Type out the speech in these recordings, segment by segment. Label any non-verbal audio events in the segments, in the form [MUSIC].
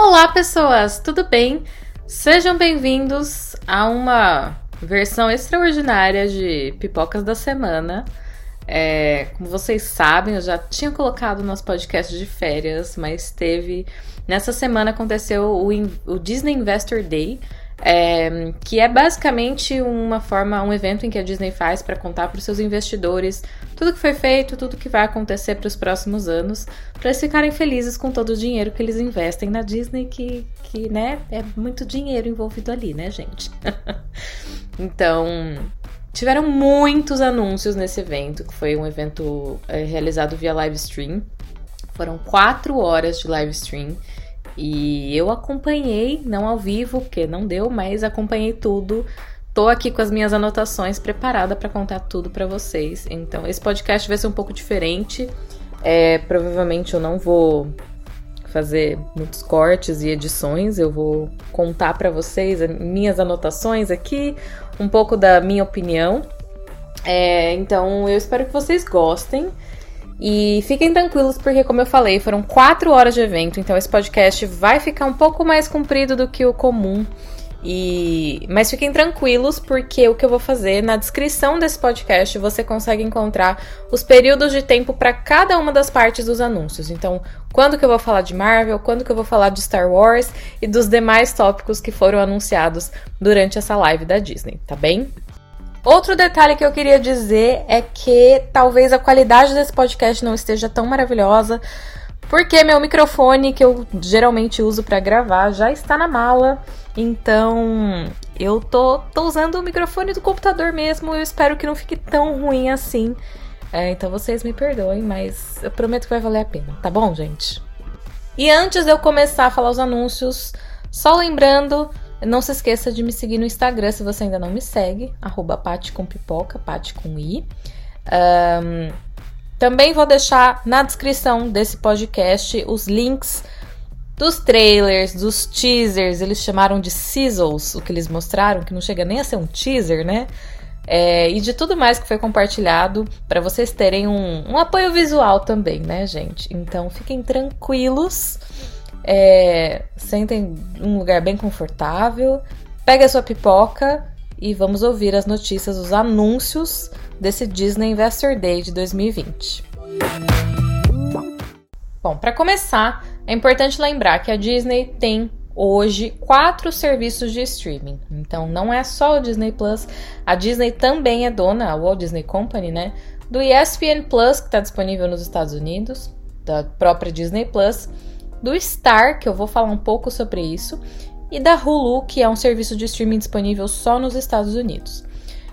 Olá, pessoas, tudo bem? Sejam bem-vindos a uma versão extraordinária de Pipocas da Semana. É, como vocês sabem, eu já tinha colocado nosso podcast de férias, mas teve. Nessa semana aconteceu o, o Disney Investor Day, é, que é basicamente uma forma, um evento em que a Disney faz para contar para os seus investidores tudo que foi feito, tudo que vai acontecer para os próximos anos, para eles ficarem felizes com todo o dinheiro que eles investem na Disney, que, que né, é muito dinheiro envolvido ali, né, gente? [LAUGHS] então, tiveram muitos anúncios nesse evento, que foi um evento é, realizado via live stream. Foram quatro horas de live stream. E eu acompanhei, não ao vivo, porque não deu, mas acompanhei tudo. Tô aqui com as minhas anotações preparada para contar tudo para vocês. Então, esse podcast vai ser um pouco diferente. É, provavelmente eu não vou fazer muitos cortes e edições. Eu vou contar para vocês minhas anotações aqui, um pouco da minha opinião. É, então, eu espero que vocês gostem. E fiquem tranquilos, porque, como eu falei, foram quatro horas de evento, então esse podcast vai ficar um pouco mais comprido do que o comum. E mas fiquem tranquilos porque o que eu vou fazer na descrição desse podcast você consegue encontrar os períodos de tempo para cada uma das partes dos anúncios. Então, quando que eu vou falar de Marvel, quando que eu vou falar de Star Wars e dos demais tópicos que foram anunciados durante essa live da Disney, tá bem? Outro detalhe que eu queria dizer é que talvez a qualidade desse podcast não esteja tão maravilhosa, porque meu microfone que eu geralmente uso para gravar já está na mala. Então, eu tô, tô usando o microfone do computador mesmo. Eu espero que não fique tão ruim assim. É, então vocês me perdoem, mas eu prometo que vai valer a pena, tá bom, gente? E antes de eu começar a falar os anúncios, só lembrando não se esqueça de me seguir no Instagram se você ainda não me segue, Pati com pipoca, Pati com i. Um, também vou deixar na descrição desse podcast os links dos trailers, dos teasers, eles chamaram de sizzles, o que eles mostraram, que não chega nem a ser um teaser, né? É, e de tudo mais que foi compartilhado, para vocês terem um, um apoio visual também, né, gente? Então fiquem tranquilos. É, sentem um lugar bem confortável, pegue a sua pipoca e vamos ouvir as notícias, os anúncios desse Disney Investor Day de 2020. Bom, para começar, é importante lembrar que a Disney tem hoje quatro serviços de streaming. Então não é só o Disney Plus, a Disney também é dona, a Walt Disney Company, né, do ESPN Plus que está disponível nos Estados Unidos, da própria Disney Plus do Star, que eu vou falar um pouco sobre isso, e da Hulu, que é um serviço de streaming disponível só nos Estados Unidos.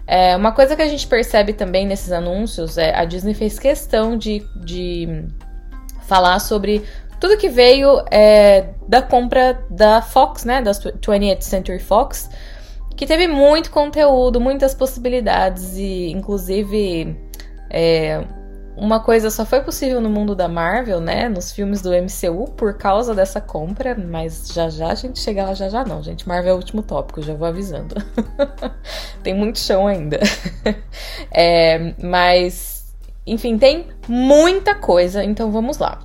É, uma coisa que a gente percebe também nesses anúncios é a Disney fez questão de, de falar sobre tudo que veio é, da compra da Fox, né, da 20th Century Fox, que teve muito conteúdo, muitas possibilidades e, inclusive, é, uma coisa só foi possível no mundo da Marvel, né? Nos filmes do MCU, por causa dessa compra, mas já já a gente chega lá, já já não, gente. Marvel é o último tópico, já vou avisando. [LAUGHS] tem muito chão ainda. [LAUGHS] é, mas, enfim, tem muita coisa, então vamos lá.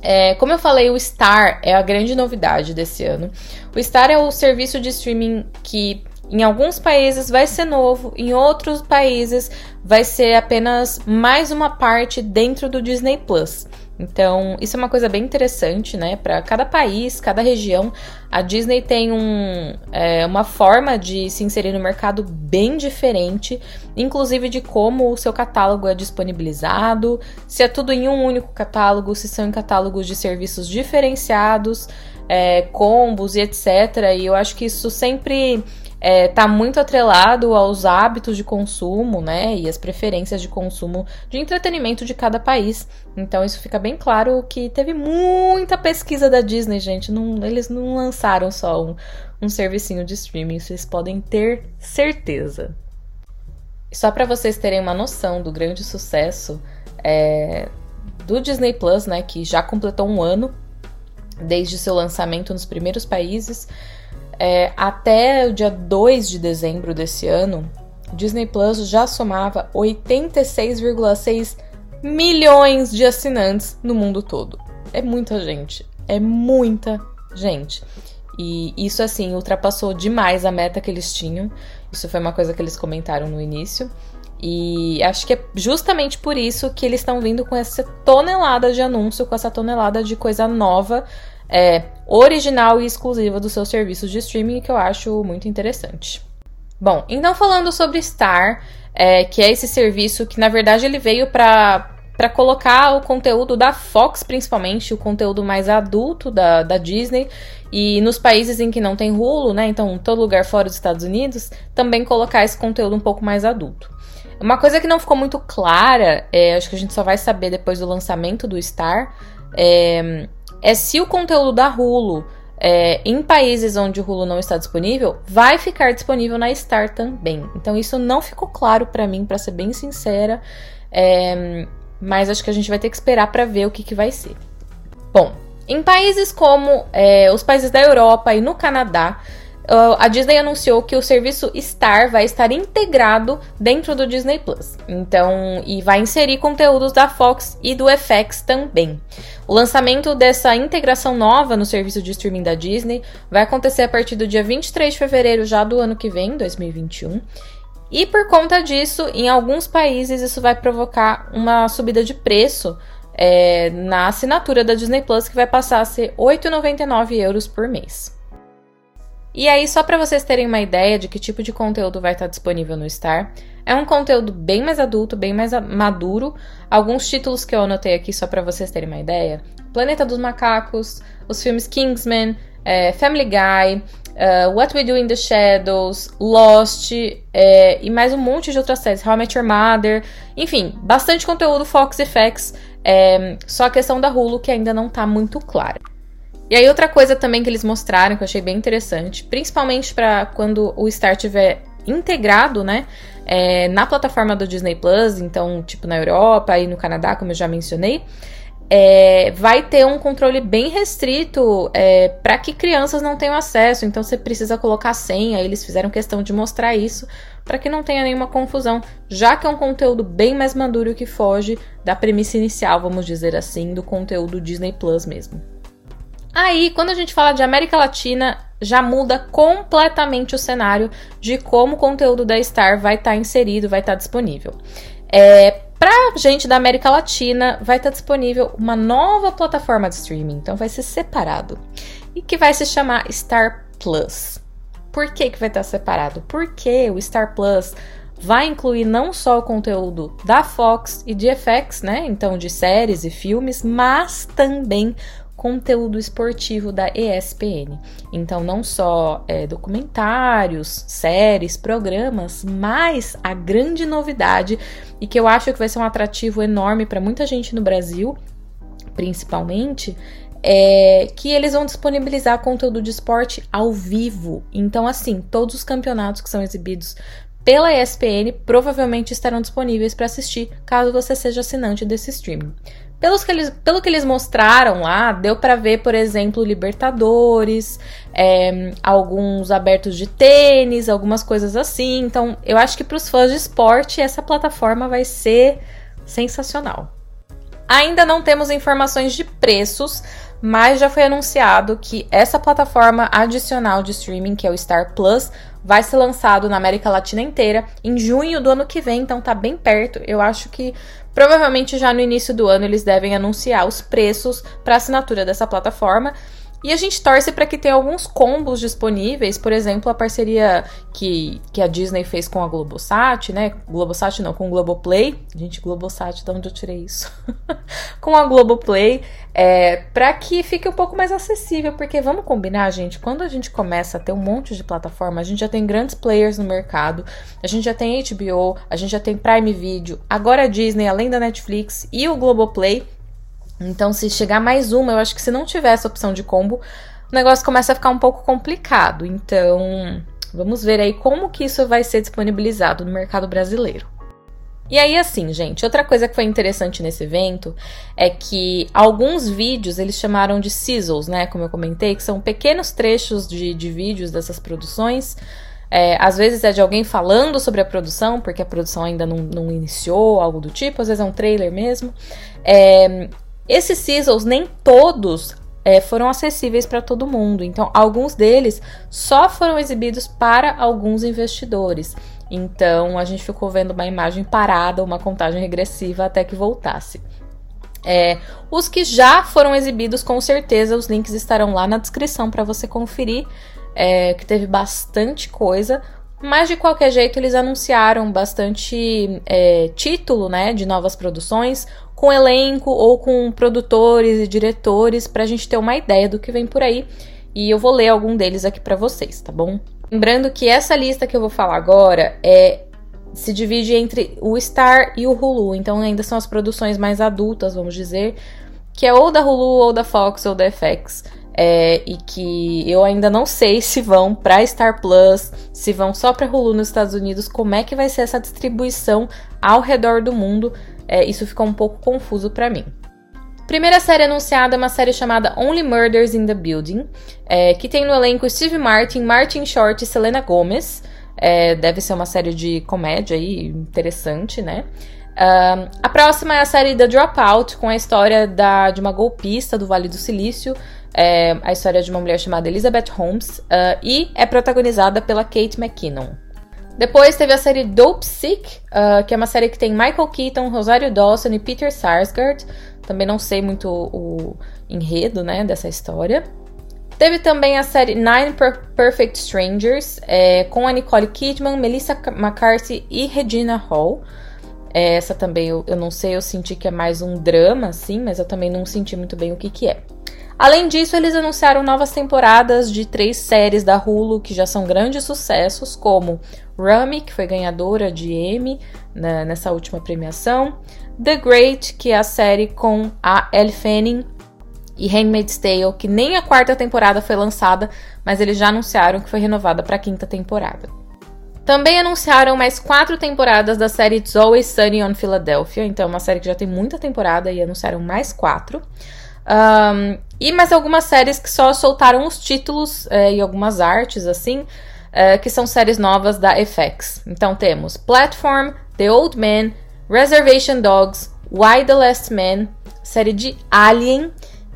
É, como eu falei, o Star é a grande novidade desse ano. O Star é o serviço de streaming que em alguns países vai ser novo, em outros países vai ser apenas mais uma parte dentro do Disney Plus. Então, isso é uma coisa bem interessante, né? Para cada país, cada região, a Disney tem um, é, uma forma de se inserir no mercado bem diferente, inclusive de como o seu catálogo é disponibilizado, se é tudo em um único catálogo, se são em catálogos de serviços diferenciados, é, combos e etc. E eu acho que isso sempre é, tá muito atrelado aos hábitos de consumo, né, e as preferências de consumo de entretenimento de cada país. Então isso fica bem claro que teve muita pesquisa da Disney, gente. Não, eles não lançaram só um, um servicinho de streaming, vocês podem ter certeza. Só para vocês terem uma noção do grande sucesso é, do Disney Plus, né, que já completou um ano desde seu lançamento nos primeiros países. É, até o dia 2 de dezembro desse ano, Disney Plus já somava 86,6 milhões de assinantes no mundo todo. É muita gente, é muita gente. E isso, assim, ultrapassou demais a meta que eles tinham. Isso foi uma coisa que eles comentaram no início. E acho que é justamente por isso que eles estão vindo com essa tonelada de anúncio, com essa tonelada de coisa nova, é, original e exclusiva dos seus serviços de streaming, que eu acho muito interessante. Bom, então falando sobre Star, é, que é esse serviço que na verdade ele veio para para colocar o conteúdo da Fox, principalmente, o conteúdo mais adulto da, da Disney, e nos países em que não tem Hulu, né? Então, todo lugar fora dos Estados Unidos, também colocar esse conteúdo um pouco mais adulto. Uma coisa que não ficou muito clara, é, acho que a gente só vai saber depois do lançamento do Star, é, é se o conteúdo da Hulu é, em países onde o Hulu não está disponível, vai ficar disponível na Star também. Então isso não ficou claro para mim, para ser bem sincera, é, mas acho que a gente vai ter que esperar para ver o que, que vai ser. Bom, em países como é, os países da Europa e no Canadá, a Disney anunciou que o serviço Star vai estar integrado dentro do Disney Plus. Então, e vai inserir conteúdos da Fox e do FX também. O lançamento dessa integração nova no serviço de streaming da Disney vai acontecer a partir do dia 23 de fevereiro já do ano que vem, 2021. E por conta disso, em alguns países isso vai provocar uma subida de preço é, na assinatura da Disney Plus, que vai passar a ser R$ 8,99 euros por mês. E aí, só para vocês terem uma ideia de que tipo de conteúdo vai estar disponível no Star, é um conteúdo bem mais adulto, bem mais maduro. Alguns títulos que eu anotei aqui só para vocês terem uma ideia: Planeta dos Macacos, os filmes Kingsman, é, Family Guy, uh, What We Do in the Shadows, Lost é, e mais um monte de outras séries, How I Met Your Mother, enfim, bastante conteúdo Fox FX. É, só a questão da Hulu que ainda não tá muito clara. E aí outra coisa também que eles mostraram que eu achei bem interessante, principalmente para quando o Star tiver integrado, né, é, na plataforma do Disney Plus, então tipo na Europa e no Canadá, como eu já mencionei, é, vai ter um controle bem restrito é, para que crianças não tenham acesso. Então você precisa colocar senha. Eles fizeram questão de mostrar isso para que não tenha nenhuma confusão, já que é um conteúdo bem mais maduro que foge da premissa inicial, vamos dizer assim, do conteúdo Disney Plus mesmo. Aí, quando a gente fala de América Latina, já muda completamente o cenário de como o conteúdo da Star vai estar tá inserido, vai estar tá disponível. É, Pra gente da América Latina, vai estar tá disponível uma nova plataforma de streaming, então vai ser separado. E que vai se chamar Star Plus. Por que, que vai estar tá separado? Porque o Star Plus vai incluir não só o conteúdo da Fox e de FX, né? Então, de séries e filmes, mas também conteúdo esportivo da ESPN. Então, não só é, documentários, séries, programas, mas a grande novidade e que eu acho que vai ser um atrativo enorme para muita gente no Brasil, principalmente, é que eles vão disponibilizar conteúdo de esporte ao vivo. Então, assim, todos os campeonatos que são exibidos pela ESPN provavelmente estarão disponíveis para assistir caso você seja assinante desse streaming. Pelos que eles, pelo que eles mostraram lá, deu para ver, por exemplo, Libertadores, é, alguns abertos de tênis, algumas coisas assim. Então, eu acho que para os fãs de esporte, essa plataforma vai ser sensacional. Ainda não temos informações de preços, mas já foi anunciado que essa plataforma adicional de streaming, que é o Star Plus, vai ser lançado na América Latina inteira em junho do ano que vem, então tá bem perto. Eu acho que provavelmente já no início do ano eles devem anunciar os preços para assinatura dessa plataforma. E a gente torce para que tenha alguns combos disponíveis, por exemplo, a parceria que, que a Disney fez com a Globosat, né? Globosat não, com o Globoplay. Gente, Globosat, de onde eu tirei isso? [LAUGHS] com a Globoplay, é, para que fique um pouco mais acessível, porque vamos combinar, gente, quando a gente começa a ter um monte de plataforma, a gente já tem grandes players no mercado, a gente já tem HBO, a gente já tem Prime Video, agora a Disney, além da Netflix e o Globoplay então, se chegar mais uma, eu acho que se não tiver essa opção de combo, o negócio começa a ficar um pouco complicado. Então, vamos ver aí como que isso vai ser disponibilizado no mercado brasileiro. E aí, assim, gente, outra coisa que foi interessante nesse evento é que alguns vídeos eles chamaram de sizzles, né? Como eu comentei, que são pequenos trechos de, de vídeos dessas produções. É, às vezes é de alguém falando sobre a produção, porque a produção ainda não, não iniciou, algo do tipo, às vezes é um trailer mesmo. É, esses sizzles, nem todos é, foram acessíveis para todo mundo. Então, alguns deles só foram exibidos para alguns investidores. Então, a gente ficou vendo uma imagem parada, uma contagem regressiva até que voltasse. É, os que já foram exibidos, com certeza, os links estarão lá na descrição para você conferir, é, que teve bastante coisa. Mas de qualquer jeito, eles anunciaram bastante é, título né, de novas produções, com elenco ou com produtores e diretores, para a gente ter uma ideia do que vem por aí. E eu vou ler algum deles aqui para vocês, tá bom? Lembrando que essa lista que eu vou falar agora é se divide entre o Star e o Hulu, então ainda são as produções mais adultas, vamos dizer, que é ou da Hulu, ou da Fox, ou da FX. É, e que eu ainda não sei [LAUGHS] se vão para Star Plus, se vão só para Hulu nos Estados Unidos, como é que vai ser essa distribuição ao redor do mundo. É, isso ficou um pouco confuso para mim. Primeira série anunciada é uma série chamada Only Murders in the Building, é, que tem no elenco Steve Martin, Martin Short e Selena Gomez. É, deve ser uma série de comédia aí, interessante, né? Uh, a próxima é a série The Dropout, com a história da, de uma golpista do Vale do Silício, é, a história de uma mulher chamada Elizabeth Holmes, uh, e é protagonizada pela Kate McKinnon. Depois teve a série Dope Sick, uh, que é uma série que tem Michael Keaton, Rosário Dawson e Peter Sarsgaard. Também não sei muito o enredo né, dessa história. Teve também a série Nine per Perfect Strangers, é, com a Nicole Kidman, Melissa McCarthy e Regina Hall. É, essa também eu, eu não sei, eu senti que é mais um drama, assim, mas eu também não senti muito bem o que, que é. Além disso, eles anunciaram novas temporadas de três séries da Hulu que já são grandes sucessos, como Rummy, que foi ganhadora de Emmy né, nessa última premiação, The Great, que é a série com a Elle Fanning e Handmaid's Tale, que nem a quarta temporada foi lançada, mas eles já anunciaram que foi renovada para a quinta temporada. Também anunciaram mais quatro temporadas da série It's Always Sunny on Philadelphia, então é uma série que já tem muita temporada e anunciaram mais quatro. Um, e mais algumas séries que só soltaram os títulos é, e algumas artes, assim, é, que são séries novas da FX. Então temos Platform, The Old Man, Reservation Dogs, Why the Last Man, série de Alien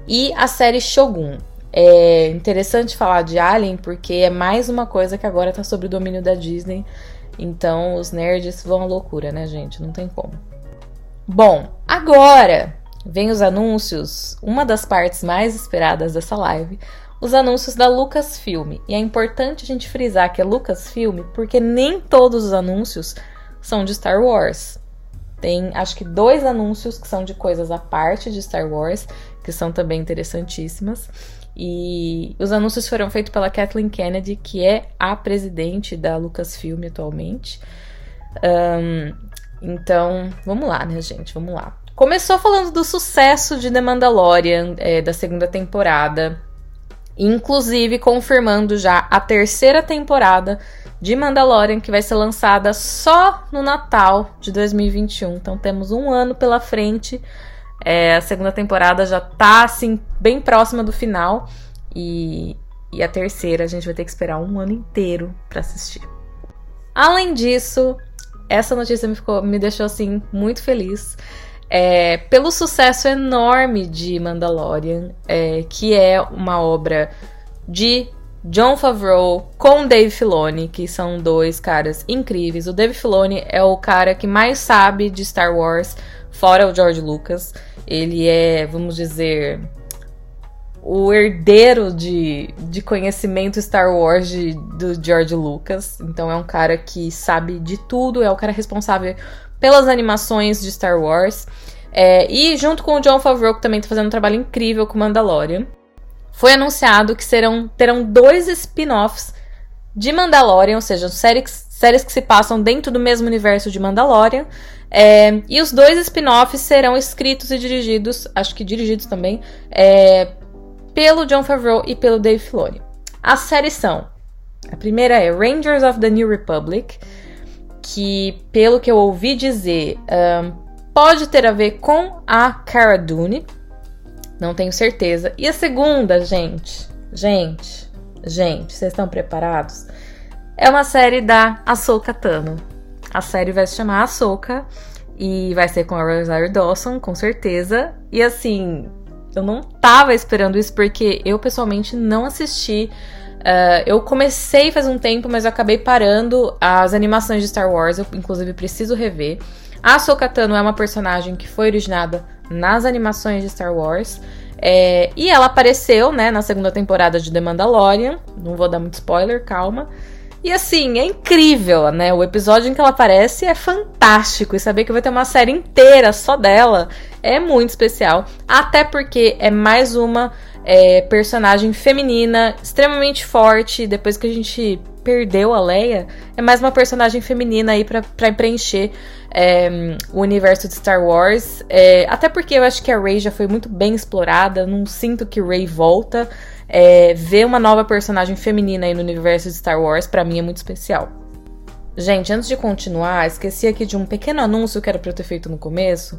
e a série Shogun. É interessante falar de Alien porque é mais uma coisa que agora tá sob o domínio da Disney. Então os nerds vão à loucura, né, gente? Não tem como. Bom, agora vem os anúncios, uma das partes mais esperadas dessa live, os anúncios da Lucasfilm. E é importante a gente frisar que é Lucasfilm porque nem todos os anúncios são de Star Wars. Tem acho que dois anúncios que são de coisas à parte de Star Wars que são também interessantíssimas. E os anúncios foram feitos pela Kathleen Kennedy, que é a presidente da Lucasfilm atualmente. Um, então, vamos lá, né, gente? Vamos lá. Começou falando do sucesso de The Mandalorian, é, da segunda temporada, inclusive confirmando já a terceira temporada de Mandalorian, que vai ser lançada só no Natal de 2021. Então, temos um ano pela frente é, a segunda temporada já tá, assim, bem próxima do final. E, e a terceira a gente vai ter que esperar um ano inteiro para assistir. Além disso, essa notícia me, ficou, me deixou, assim, muito feliz. É, pelo sucesso enorme de Mandalorian, é, que é uma obra de John Favreau com Dave Filoni, que são dois caras incríveis. O Dave Filoni é o cara que mais sabe de Star Wars, fora o George Lucas. Ele é, vamos dizer, o herdeiro de, de conhecimento Star Wars de, do George Lucas. Então é um cara que sabe de tudo, é o cara responsável pelas animações de Star Wars. É, e junto com o John Favreau, que também está fazendo um trabalho incrível com Mandalorian, foi anunciado que serão, terão dois spin-offs de Mandalorian, ou seja, séries, séries que se passam dentro do mesmo universo de Mandalorian, é, e os dois spin-offs serão escritos e dirigidos, acho que dirigidos também, é, pelo John Favreau e pelo Dave Filoni. As séries são: a primeira é Rangers of the New Republic, que, pelo que eu ouvi dizer, um, pode ter a ver com a Cara Dune, não tenho certeza. E a segunda, gente, gente, gente, vocês estão preparados? É uma série da Ahsoka Tano. A série vai se chamar Ahsoka e vai ser com a Rosario Dawson, com certeza. E assim, Eu não tava esperando isso porque eu pessoalmente não assisti. Uh, eu comecei faz um tempo, mas eu acabei parando as animações de Star Wars. Eu, inclusive, preciso rever. A Sokatano é uma personagem que foi originada nas animações de Star Wars. É, e ela apareceu, né, na segunda temporada de The Mandalorian. Não vou dar muito spoiler, calma. E assim, é incrível, né? O episódio em que ela aparece é fantástico. E saber que vai ter uma série inteira só dela é muito especial. Até porque é mais uma é, personagem feminina, extremamente forte. Depois que a gente perdeu a Leia, é mais uma personagem feminina aí pra preencher é, o universo de Star Wars. É, até porque eu acho que a Rey já foi muito bem explorada, não sinto que Rey volta. É, ver uma nova personagem feminina aí no universo de Star Wars, para mim é muito especial. Gente, antes de continuar, esqueci aqui de um pequeno anúncio que era pra eu ter feito no começo,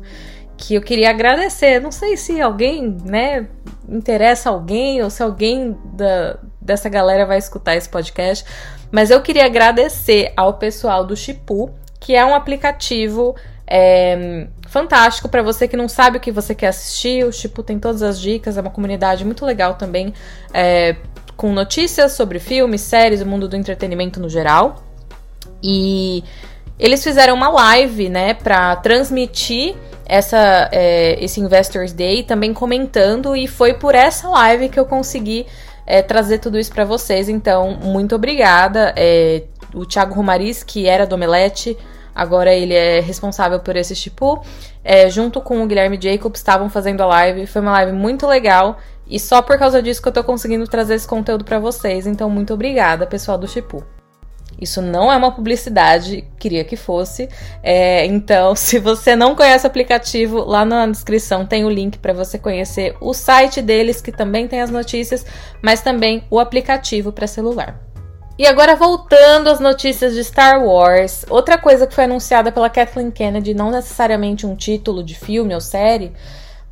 que eu queria agradecer. Não sei se alguém, né, interessa alguém ou se alguém da, dessa galera vai escutar esse podcast, mas eu queria agradecer ao pessoal do Chipu, que é um aplicativo é, fantástico para você que não sabe o que você quer assistir. O Chipu tem todas as dicas, é uma comunidade muito legal também, é, com notícias sobre filmes, séries, o mundo do entretenimento no geral. E eles fizeram uma live, né, para transmitir essa, é, esse Investors Day, também comentando, e foi por essa live que eu consegui é, trazer tudo isso para vocês. Então, muito obrigada. É, o Thiago Romariz, que era do Omelete, agora ele é responsável por esse tipo. É, junto com o Guilherme Jacobs, estavam fazendo a live. Foi uma live muito legal. E só por causa disso que eu tô conseguindo trazer esse conteúdo para vocês. Então, muito obrigada, pessoal do Chipu. Isso não é uma publicidade, queria que fosse. É, então, [LAUGHS] se você não conhece o aplicativo, lá na descrição tem o link para você conhecer o site deles, que também tem as notícias, mas também o aplicativo para celular. E agora voltando às notícias de Star Wars, outra coisa que foi anunciada pela Kathleen Kennedy, não necessariamente um título de filme ou série,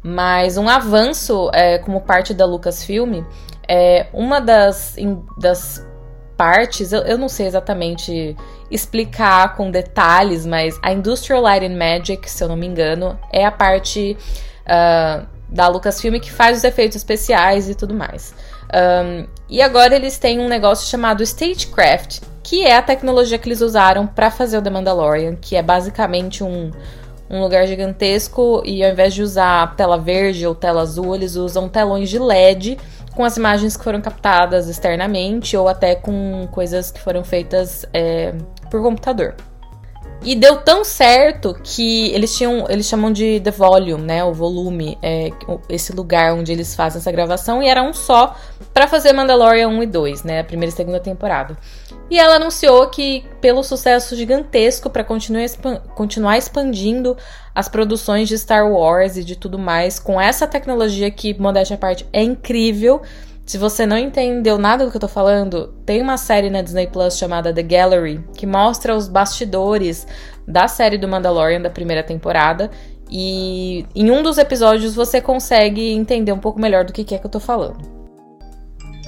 mas um avanço é, como parte da Lucasfilm, é uma das, das partes, eu, eu não sei exatamente explicar com detalhes, mas a Industrial Light and Magic, se eu não me engano, é a parte uh, da Lucasfilm que faz os efeitos especiais e tudo mais. Um, e agora eles têm um negócio chamado Stagecraft, que é a tecnologia que eles usaram para fazer o The Mandalorian, que é basicamente um, um lugar gigantesco e ao invés de usar tela verde ou tela azul, eles usam telões de LED com as imagens que foram captadas externamente ou até com coisas que foram feitas é, por computador. E deu tão certo que eles tinham, eles chamam de the volume, né, o volume, é, esse lugar onde eles fazem essa gravação. E era um só para fazer Mandalorian 1 e 2, né, a primeira e segunda temporada. E ela anunciou que pelo sucesso gigantesco para continuar, continuar expandindo as produções de Star Wars e de tudo mais com essa tecnologia que modéstia à parte é incrível se você não entendeu nada do que eu tô falando, tem uma série na Disney Plus chamada The Gallery, que mostra os bastidores da série do Mandalorian da primeira temporada. E em um dos episódios você consegue entender um pouco melhor do que é que eu tô falando.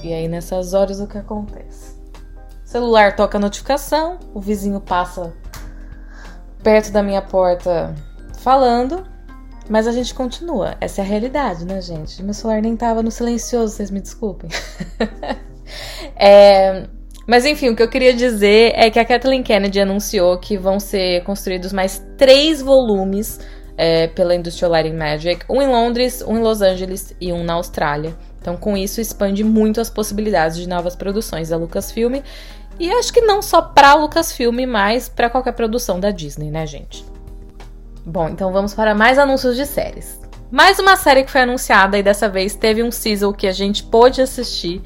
E aí nessas horas o que acontece? O celular toca a notificação, o vizinho passa perto da minha porta falando, mas a gente continua. Essa é a realidade, né, gente? Meu celular nem tava no silencioso, vocês me desculpem. [LAUGHS] é, mas enfim, o que eu queria dizer é que a Kathleen Kennedy anunciou que vão ser construídos mais três volumes é, pela Industrial Lighting Magic: um em Londres, um em Los Angeles e um na Austrália. Então, com isso, expande muito as possibilidades de novas produções da Lucasfilm. E acho que não só pra Lucasfilm, mas para qualquer produção da Disney, né, gente? Bom, então vamos para mais anúncios de séries. Mais uma série que foi anunciada e dessa vez teve um season que a gente pôde assistir.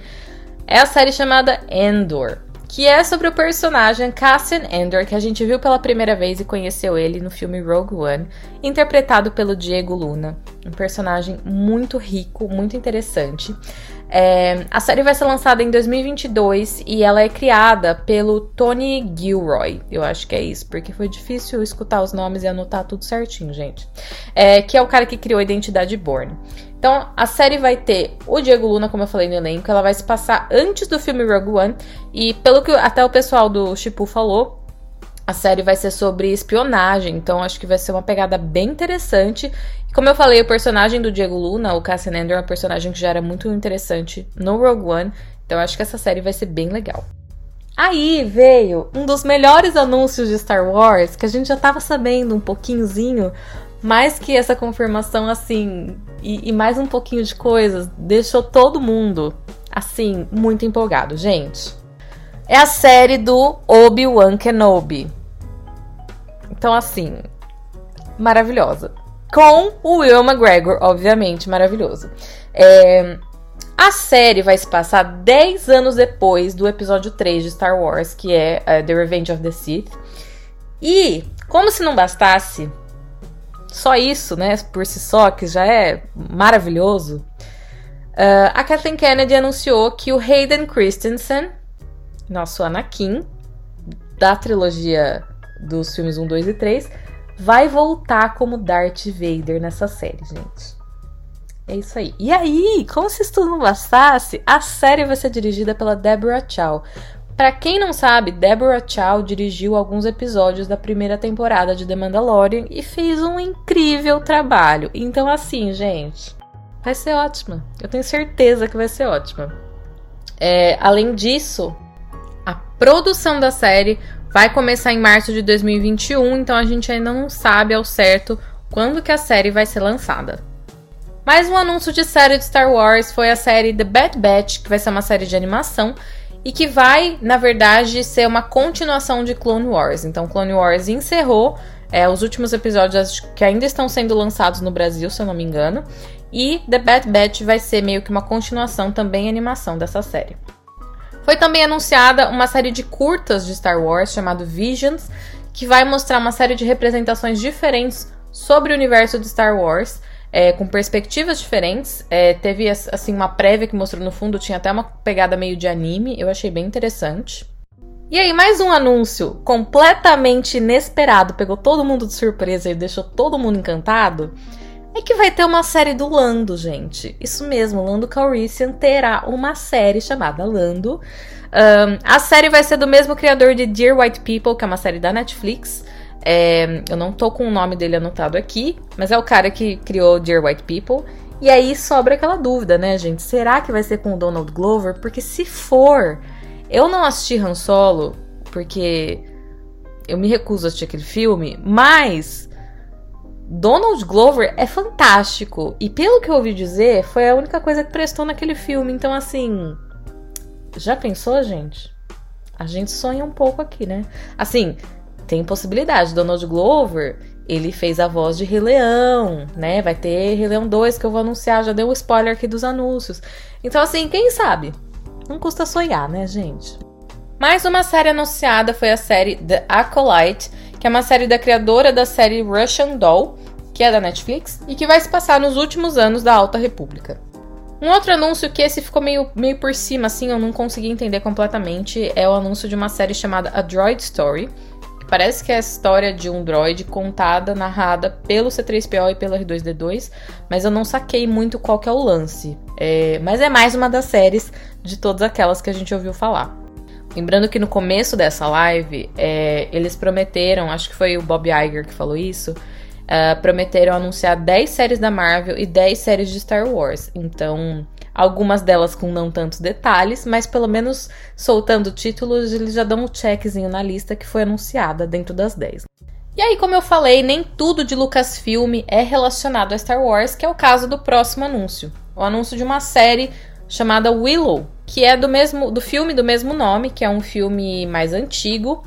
É a série chamada Endor, que é sobre o personagem Cassian Endor, que a gente viu pela primeira vez e conheceu ele no filme Rogue One, interpretado pelo Diego Luna. Um personagem muito rico, muito interessante. É, a série vai ser lançada em 2022 e ela é criada pelo Tony Gilroy. Eu acho que é isso, porque foi difícil escutar os nomes e anotar tudo certinho, gente. É, que é o cara que criou a Identidade Born. Então, a série vai ter o Diego Luna, como eu falei no elenco, ela vai se passar antes do filme Rogue One. E pelo que até o pessoal do Chipu falou, a série vai ser sobre espionagem, então acho que vai ser uma pegada bem interessante Como eu falei, o personagem do Diego Luna, o Cassian Andor, é um personagem que já era muito interessante no Rogue One. Então acho que essa série vai ser bem legal. Aí veio um dos melhores anúncios de Star Wars, que a gente já tava sabendo um pouquinhozinho, mais que essa confirmação assim, e, e mais um pouquinho de coisas, deixou todo mundo, assim, muito empolgado. Gente, é a série do Obi-Wan Kenobi. Então, assim, maravilhosa. Com o Will McGregor, obviamente, maravilhoso. É, a série vai se passar 10 anos depois do episódio 3 de Star Wars, que é uh, The Revenge of the Sith. E, como se não bastasse, só isso, né, por si só, que já é maravilhoso, uh, a Kathleen Kennedy anunciou que o Hayden Christensen, nosso Anakin, da trilogia dos filmes 1, 2 e 3, vai voltar como Darth Vader nessa série, gente. É isso aí. E aí, como se isso tudo não bastasse, a série vai ser dirigida pela Deborah Chow. Para quem não sabe, Deborah Chow dirigiu alguns episódios da primeira temporada de The Mandalorian e fez um incrível trabalho. Então, assim, gente, vai ser ótima. Eu tenho certeza que vai ser ótima. É, além disso, a produção da série vai começar em março de 2021, então a gente ainda não sabe ao certo quando que a série vai ser lançada. Mais um anúncio de série de Star Wars foi a série The Bad Batch, que vai ser uma série de animação e que vai, na verdade, ser uma continuação de Clone Wars. Então, Clone Wars encerrou é, os últimos episódios que ainda estão sendo lançados no Brasil, se eu não me engano. E The Bad Batch vai ser meio que uma continuação também animação dessa série. Foi também anunciada uma série de curtas de Star Wars chamado Visions, que vai mostrar uma série de representações diferentes sobre o universo de Star Wars é, com perspectivas diferentes. É, teve assim uma prévia que mostrou no fundo, tinha até uma pegada meio de anime, eu achei bem interessante. E aí, mais um anúncio completamente inesperado, pegou todo mundo de surpresa e deixou todo mundo encantado. É que vai ter uma série do Lando, gente. Isso mesmo, Lando Calrissian terá uma série chamada Lando. Um, a série vai ser do mesmo criador de Dear White People, que é uma série da Netflix. É, eu não tô com o nome dele anotado aqui, mas é o cara que criou Dear White People. E aí sobra aquela dúvida, né, gente? Será que vai ser com o Donald Glover? Porque se for, eu não assisti Han Solo, porque eu me recuso a assistir aquele filme, mas Donald Glover é fantástico. E pelo que eu ouvi dizer, foi a única coisa que prestou naquele filme. Então, assim. Já pensou, gente? A gente sonha um pouco aqui, né? Assim, tem possibilidade. Donald Glover, ele fez a voz de Rei Leão, né? Vai ter Rei Leão 2 que eu vou anunciar, já deu um spoiler aqui dos anúncios. Então, assim, quem sabe? Não custa sonhar, né, gente? Mais uma série anunciada foi a série The Acolyte, que é uma série da criadora da série Russian Doll, que é da Netflix, e que vai se passar nos últimos anos da Alta República. Um outro anúncio que esse ficou meio, meio por cima, assim, eu não consegui entender completamente, é o anúncio de uma série chamada A Droid Story, Parece que é a história de um droid contada, narrada pelo C3PO e pelo R2D2, mas eu não saquei muito qual que é o lance. É, mas é mais uma das séries de todas aquelas que a gente ouviu falar. Lembrando que no começo dessa live, é, eles prometeram, acho que foi o Bob Iger que falou isso, uh, prometeram anunciar 10 séries da Marvel e 10 séries de Star Wars. Então, algumas delas com não tantos detalhes, mas pelo menos soltando títulos, eles já dão um checkzinho na lista que foi anunciada dentro das 10. E aí, como eu falei, nem tudo de Lucasfilm é relacionado a Star Wars, que é o caso do próximo anúncio. O anúncio de uma série chamada Willow, que é do mesmo do filme do mesmo nome, que é um filme mais antigo.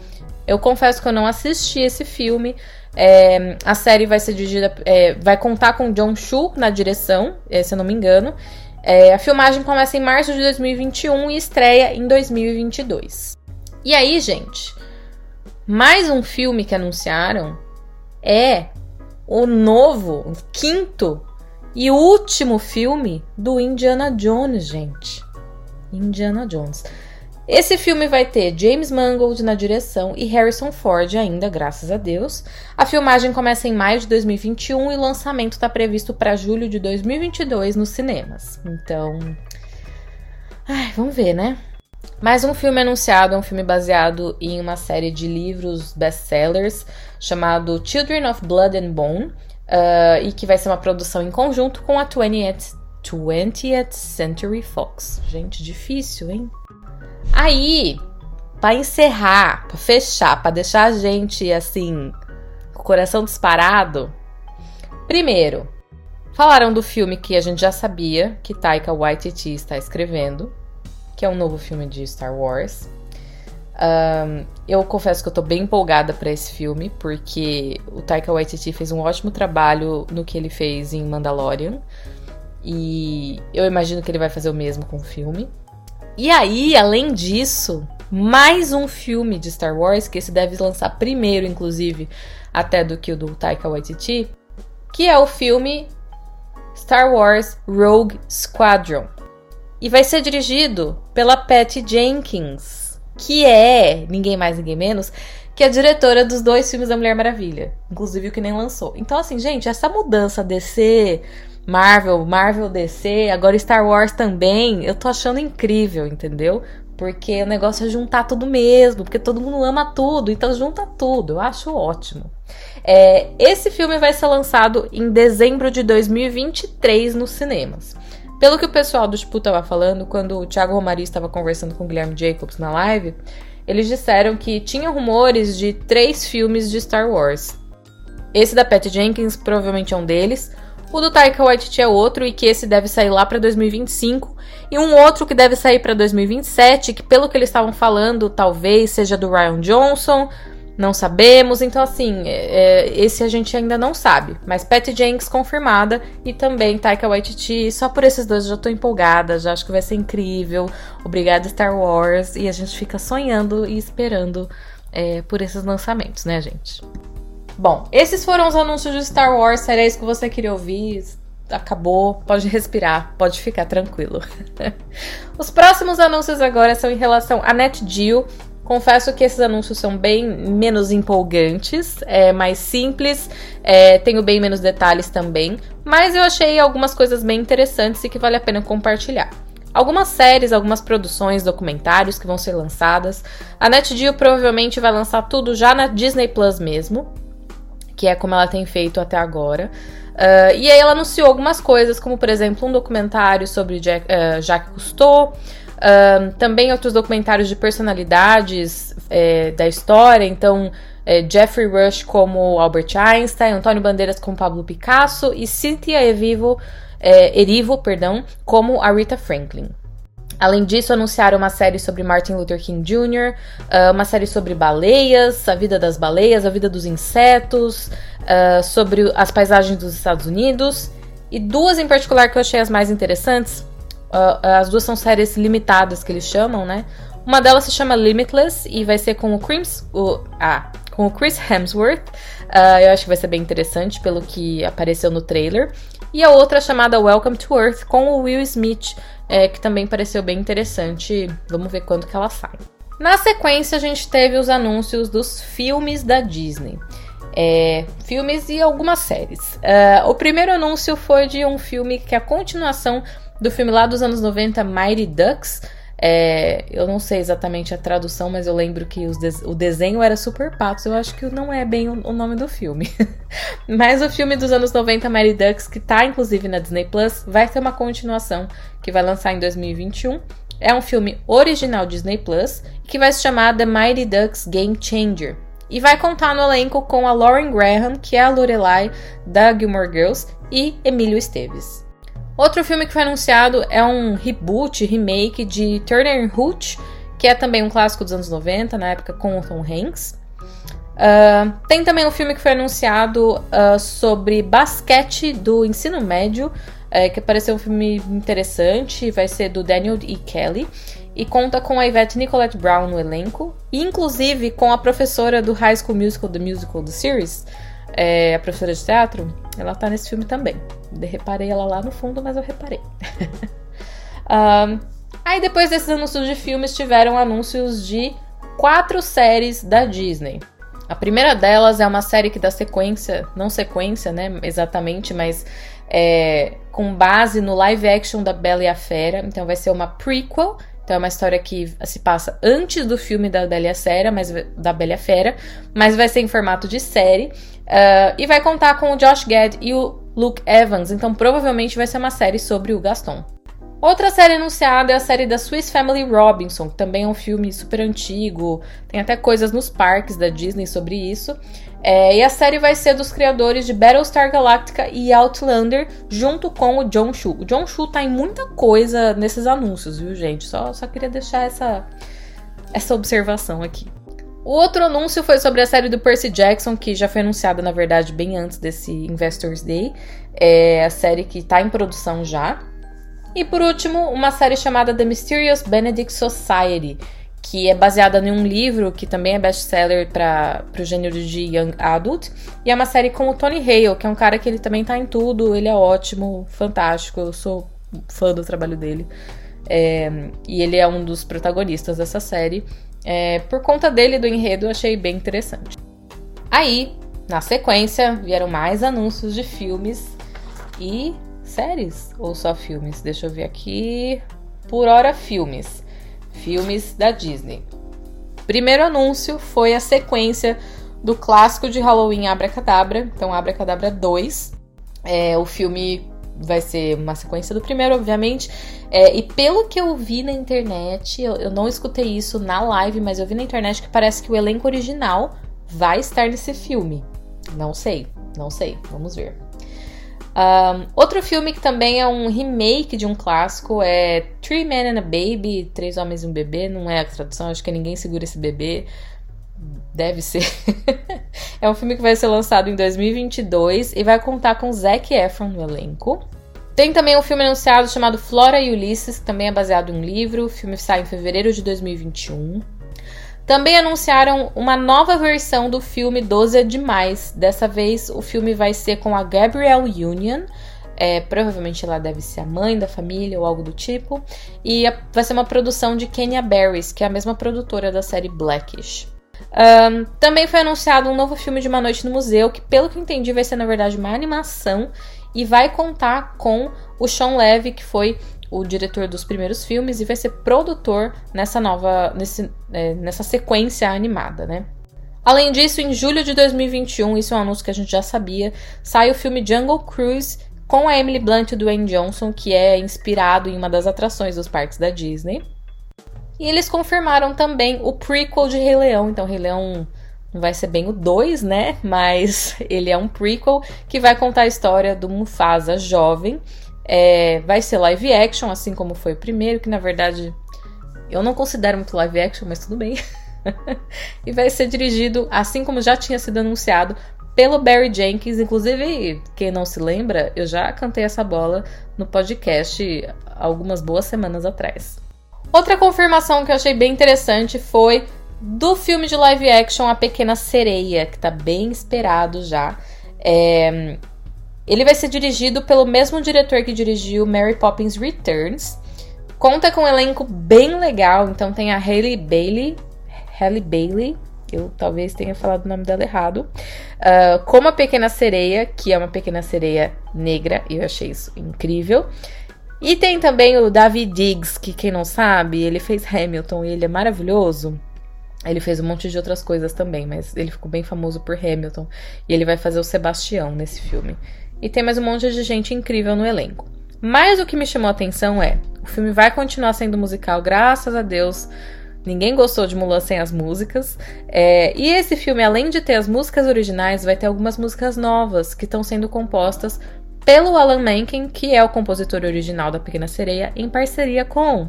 Eu confesso que eu não assisti esse filme. É, a série vai ser dirigida, é, vai contar com John Chu na direção, é, se eu não me engano, é, a filmagem começa em março de 2021 e estreia em 2022. E aí, gente, mais um filme que anunciaram é o novo, o quinto e último filme do Indiana Jones, gente. Indiana Jones. Esse filme vai ter James Mangold na direção e Harrison Ford ainda, graças a Deus. A filmagem começa em maio de 2021 e o lançamento está previsto para julho de 2022 nos cinemas. Então, ai, vamos ver, né? Mais um filme anunciado, é um filme baseado em uma série de livros best-sellers chamado Children of Blood and Bone. Uh, e que vai ser uma produção em conjunto com a 20th, 20th Century Fox. Gente, difícil, hein? Aí, para encerrar, para fechar, para deixar a gente assim, com o coração disparado, primeiro, falaram do filme que a gente já sabia que Taika Waititi está escrevendo, que é um novo filme de Star Wars. Um, eu confesso que eu tô bem empolgada para esse filme, porque o Taika Waititi fez um ótimo trabalho no que ele fez em Mandalorian. E eu imagino que ele vai fazer o mesmo com o filme. E aí, além disso, mais um filme de Star Wars, que esse deve lançar primeiro, inclusive, até do que o do Taika Waititi, que é o filme Star Wars Rogue Squadron. E vai ser dirigido pela Patty Jenkins que é ninguém mais, ninguém menos, que a diretora dos dois filmes da Mulher Maravilha, inclusive o que nem lançou. Então, assim, gente, essa mudança DC, Marvel, Marvel DC, agora Star Wars também, eu tô achando incrível, entendeu? Porque o negócio é juntar tudo mesmo, porque todo mundo ama tudo, então junta tudo, eu acho ótimo. É, esse filme vai ser lançado em dezembro de 2023 nos cinemas. Pelo que o pessoal do Tipo tava falando, quando o Thiago Romari estava conversando com o Guilherme Jacobs na live, eles disseram que tinha rumores de três filmes de Star Wars. Esse da Patty Jenkins provavelmente é um deles. O do Taika Waititi é outro e que esse deve sair lá para 2025 e um outro que deve sair para 2027, que pelo que eles estavam falando, talvez seja do Ryan Johnson, não sabemos. Então, assim, é, é, esse a gente ainda não sabe. Mas Patty Jenks confirmada e também Taika Waititi. Só por esses dois eu já tô empolgada, já acho que vai ser incrível. Obrigada, Star Wars. E a gente fica sonhando e esperando é, por esses lançamentos, né, gente? Bom, esses foram os anúncios de Star Wars. Era isso que você queria ouvir? acabou, pode respirar, pode ficar tranquilo. [LAUGHS] Os próximos anúncios agora são em relação a NetGeo, Confesso que esses anúncios são bem menos empolgantes, é mais simples, é, tenho bem menos detalhes também, mas eu achei algumas coisas bem interessantes e que vale a pena compartilhar. Algumas séries, algumas produções, documentários que vão ser lançadas. A NetGeo provavelmente vai lançar tudo já na Disney Plus mesmo, que é como ela tem feito até agora. Uh, e aí ela anunciou algumas coisas, como por exemplo um documentário sobre Jack, uh, Jacques Cousteau, um, também outros documentários de personalidades é, da história, então é, Jeffrey Rush como Albert Einstein, Antônio Bandeiras como Pablo Picasso e Cynthia Erivo, é, Erivo perdão, como a Rita Franklin. Além disso, anunciaram uma série sobre Martin Luther King Jr., uh, uma série sobre baleias, a vida das baleias, a vida dos insetos, uh, sobre as paisagens dos Estados Unidos, e duas em particular que eu achei as mais interessantes as duas são séries limitadas que eles chamam, né? Uma delas se chama Limitless e vai ser com o Chris, o, ah, com o Chris Hemsworth. Uh, eu acho que vai ser bem interessante pelo que apareceu no trailer. E a outra chamada Welcome to Earth com o Will Smith, é, que também pareceu bem interessante. Vamos ver quando que ela sai. Na sequência, a gente teve os anúncios dos filmes da Disney. É, filmes e algumas séries. Uh, o primeiro anúncio foi de um filme que é a continuação do filme lá dos anos 90, Mighty Ducks. É, eu não sei exatamente a tradução, mas eu lembro que de o desenho era Super Patos. Eu acho que não é bem o, o nome do filme. [LAUGHS] mas o filme dos anos 90, Mighty Ducks, que tá inclusive na Disney Plus, vai ter uma continuação que vai lançar em 2021. É um filme original Disney Plus que vai se chamar The Mighty Ducks Game Changer. E vai contar no elenco com a Lauren Graham, que é a Lorelai da Gilmore Girls, e Emílio Esteves. Outro filme que foi anunciado é um reboot, remake de Turner Hooch, que é também um clássico dos anos 90, na época com o Tom Hanks. Uh, tem também um filme que foi anunciado uh, sobre basquete do ensino médio, uh, que pareceu um filme interessante, vai ser do Daniel E. Kelly, e conta com a Yvette Nicolette Brown no elenco, e inclusive com a professora do High School Musical, The Musical, The Series, é, a professora de teatro, ela tá nesse filme também. De reparei ela lá no fundo, mas eu reparei. [LAUGHS] um, aí depois desses anúncios de filmes, tiveram anúncios de quatro séries da Disney. A primeira delas é uma série que dá sequência, não sequência, né, exatamente, mas é, com base no live action da Bela e a Fera. Então vai ser uma prequel Então é uma história que se passa antes do filme da Bela Fera, mas da Bela Fera, mas vai ser em formato de série uh, e vai contar com o Josh Gad e o Luke Evans. Então provavelmente vai ser uma série sobre o Gaston. Outra série anunciada é a série da Swiss Family Robinson, que também é um filme super antigo, tem até coisas nos parques da Disney sobre isso. É, e a série vai ser dos criadores de Battlestar Galactica e Outlander, junto com o John Chu. O John Chu tá em muita coisa nesses anúncios, viu, gente? Só, só queria deixar essa, essa observação aqui. O outro anúncio foi sobre a série do Percy Jackson, que já foi anunciada, na verdade, bem antes desse Investors Day. É a série que está em produção já. E por último, uma série chamada The Mysterious Benedict Society, que é baseada em um livro que também é best-seller para o gênero de Young Adult. E é uma série com o Tony Hale, que é um cara que ele também tá em tudo, ele é ótimo, fantástico, eu sou fã do trabalho dele. É, e ele é um dos protagonistas dessa série. É, por conta dele do enredo, achei bem interessante. Aí, na sequência, vieram mais anúncios de filmes e séries ou só filmes? Deixa eu ver aqui. Por hora, filmes. Filmes da Disney. Primeiro anúncio foi a sequência do clássico de Halloween Abracadabra, então Abracadabra 2. É, o filme vai ser uma sequência do primeiro, obviamente. É, e pelo que eu vi na internet, eu, eu, não escutei isso na live, mas eu vi na internet que parece que o elenco original vai estar nesse filme. Não sei, não sei, vamos ver. Um, outro filme que também é um remake de um clássico é Three Men and a Baby, Três Homens e um Bebê. Não é a tradução, acho que Ninguém Segura Esse Bebê. Deve ser. [LAUGHS] é um filme que vai ser lançado em 2022 e vai contar com Zac Efron no elenco. Tem também um filme anunciado chamado Flora e Ulisses, que também é baseado em um livro. O filme sai em fevereiro de 2021. Também anunciaram uma nova versão do filme 12 é Demais. Dessa vez o filme vai ser com a Gabrielle Union. É, provavelmente ela deve ser a mãe da família ou algo do tipo. E vai ser uma produção de Kenya Barris, que é a mesma produtora da série Blackish. Um, também foi anunciado um novo filme de Uma Noite no Museu, que pelo que entendi vai ser na verdade uma animação e vai contar com o Sean Levy, que foi o diretor dos primeiros filmes e vai ser produtor nessa nova, nesse, é, nessa sequência animada, né? Além disso, em julho de 2021, isso é um anúncio que a gente já sabia, sai o filme Jungle Cruise com a Emily Blunt e o Dwayne Johnson, que é inspirado em uma das atrações dos parques da Disney. E eles confirmaram também o prequel de Rei Leão, então Rei Leão não vai ser bem o 2, né? Mas [LAUGHS] ele é um prequel que vai contar a história do Mufasa jovem é, vai ser live action, assim como foi o primeiro, que na verdade eu não considero muito live action, mas tudo bem. [LAUGHS] e vai ser dirigido, assim como já tinha sido anunciado, pelo Barry Jenkins. Inclusive, quem não se lembra, eu já cantei essa bola no podcast algumas boas semanas atrás. Outra confirmação que eu achei bem interessante foi do filme de live action A Pequena Sereia, que tá bem esperado já. É, ele vai ser dirigido pelo mesmo diretor que dirigiu Mary Poppins Returns. Conta com um elenco bem legal, então tem a Hailey Bailey, Hailey Bailey, eu talvez tenha falado o nome dela errado, uh, como a Pequena Sereia, que é uma pequena sereia negra, e eu achei isso incrível. E tem também o David Diggs, que quem não sabe, ele fez Hamilton e ele é maravilhoso. Ele fez um monte de outras coisas também, mas ele ficou bem famoso por Hamilton. E ele vai fazer o Sebastião nesse filme. E tem mais um monte de gente incrível no elenco. Mas o que me chamou a atenção é: o filme vai continuar sendo musical, graças a Deus. Ninguém gostou de Mulan sem as músicas. É, e esse filme, além de ter as músicas originais, vai ter algumas músicas novas que estão sendo compostas pelo Alan Menken, que é o compositor original da Pequena Sereia, em parceria com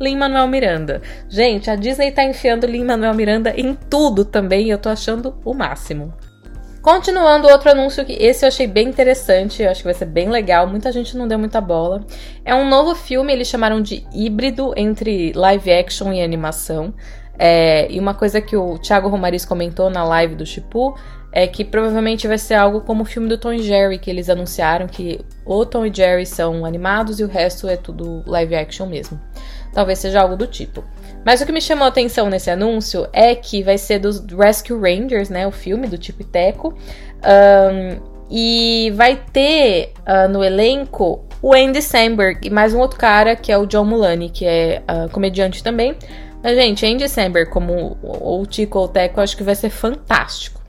Lin-Manuel Miranda. Gente, a Disney tá enfiando Lin-Manuel Miranda em tudo também e eu tô achando o máximo. Continuando, outro anúncio que esse eu achei bem interessante, eu acho que vai ser bem legal, muita gente não deu muita bola. É um novo filme, eles chamaram de híbrido entre live action e animação. É, e uma coisa que o Thiago Romariz comentou na live do Chipu é que provavelmente vai ser algo como o filme do Tom e Jerry, que eles anunciaram que o Tom e Jerry são animados e o resto é tudo live action mesmo. Talvez seja algo do tipo. Mas o que me chamou a atenção nesse anúncio é que vai ser dos Rescue Rangers, né? O filme do tipo Teco. Um, e vai ter uh, no elenco o Andy Samberg e mais um outro cara que é o John Mulaney, que é uh, comediante também. Mas, gente, Andy Samberg como o Tico ou o Teco, eu acho que vai ser fantástico.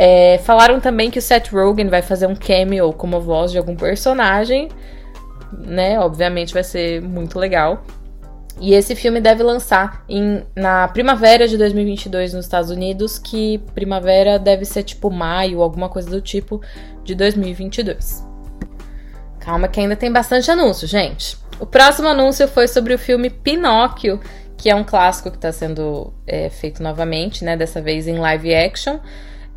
É, falaram também que o Seth Rogen vai fazer um cameo como voz de algum personagem, né? Obviamente vai ser muito legal. E esse filme deve lançar em, na primavera de 2022 nos Estados Unidos, que primavera deve ser tipo maio, alguma coisa do tipo, de 2022. Calma que ainda tem bastante anúncio, gente. O próximo anúncio foi sobre o filme Pinóquio, que é um clássico que está sendo é, feito novamente, né? Dessa vez em live action.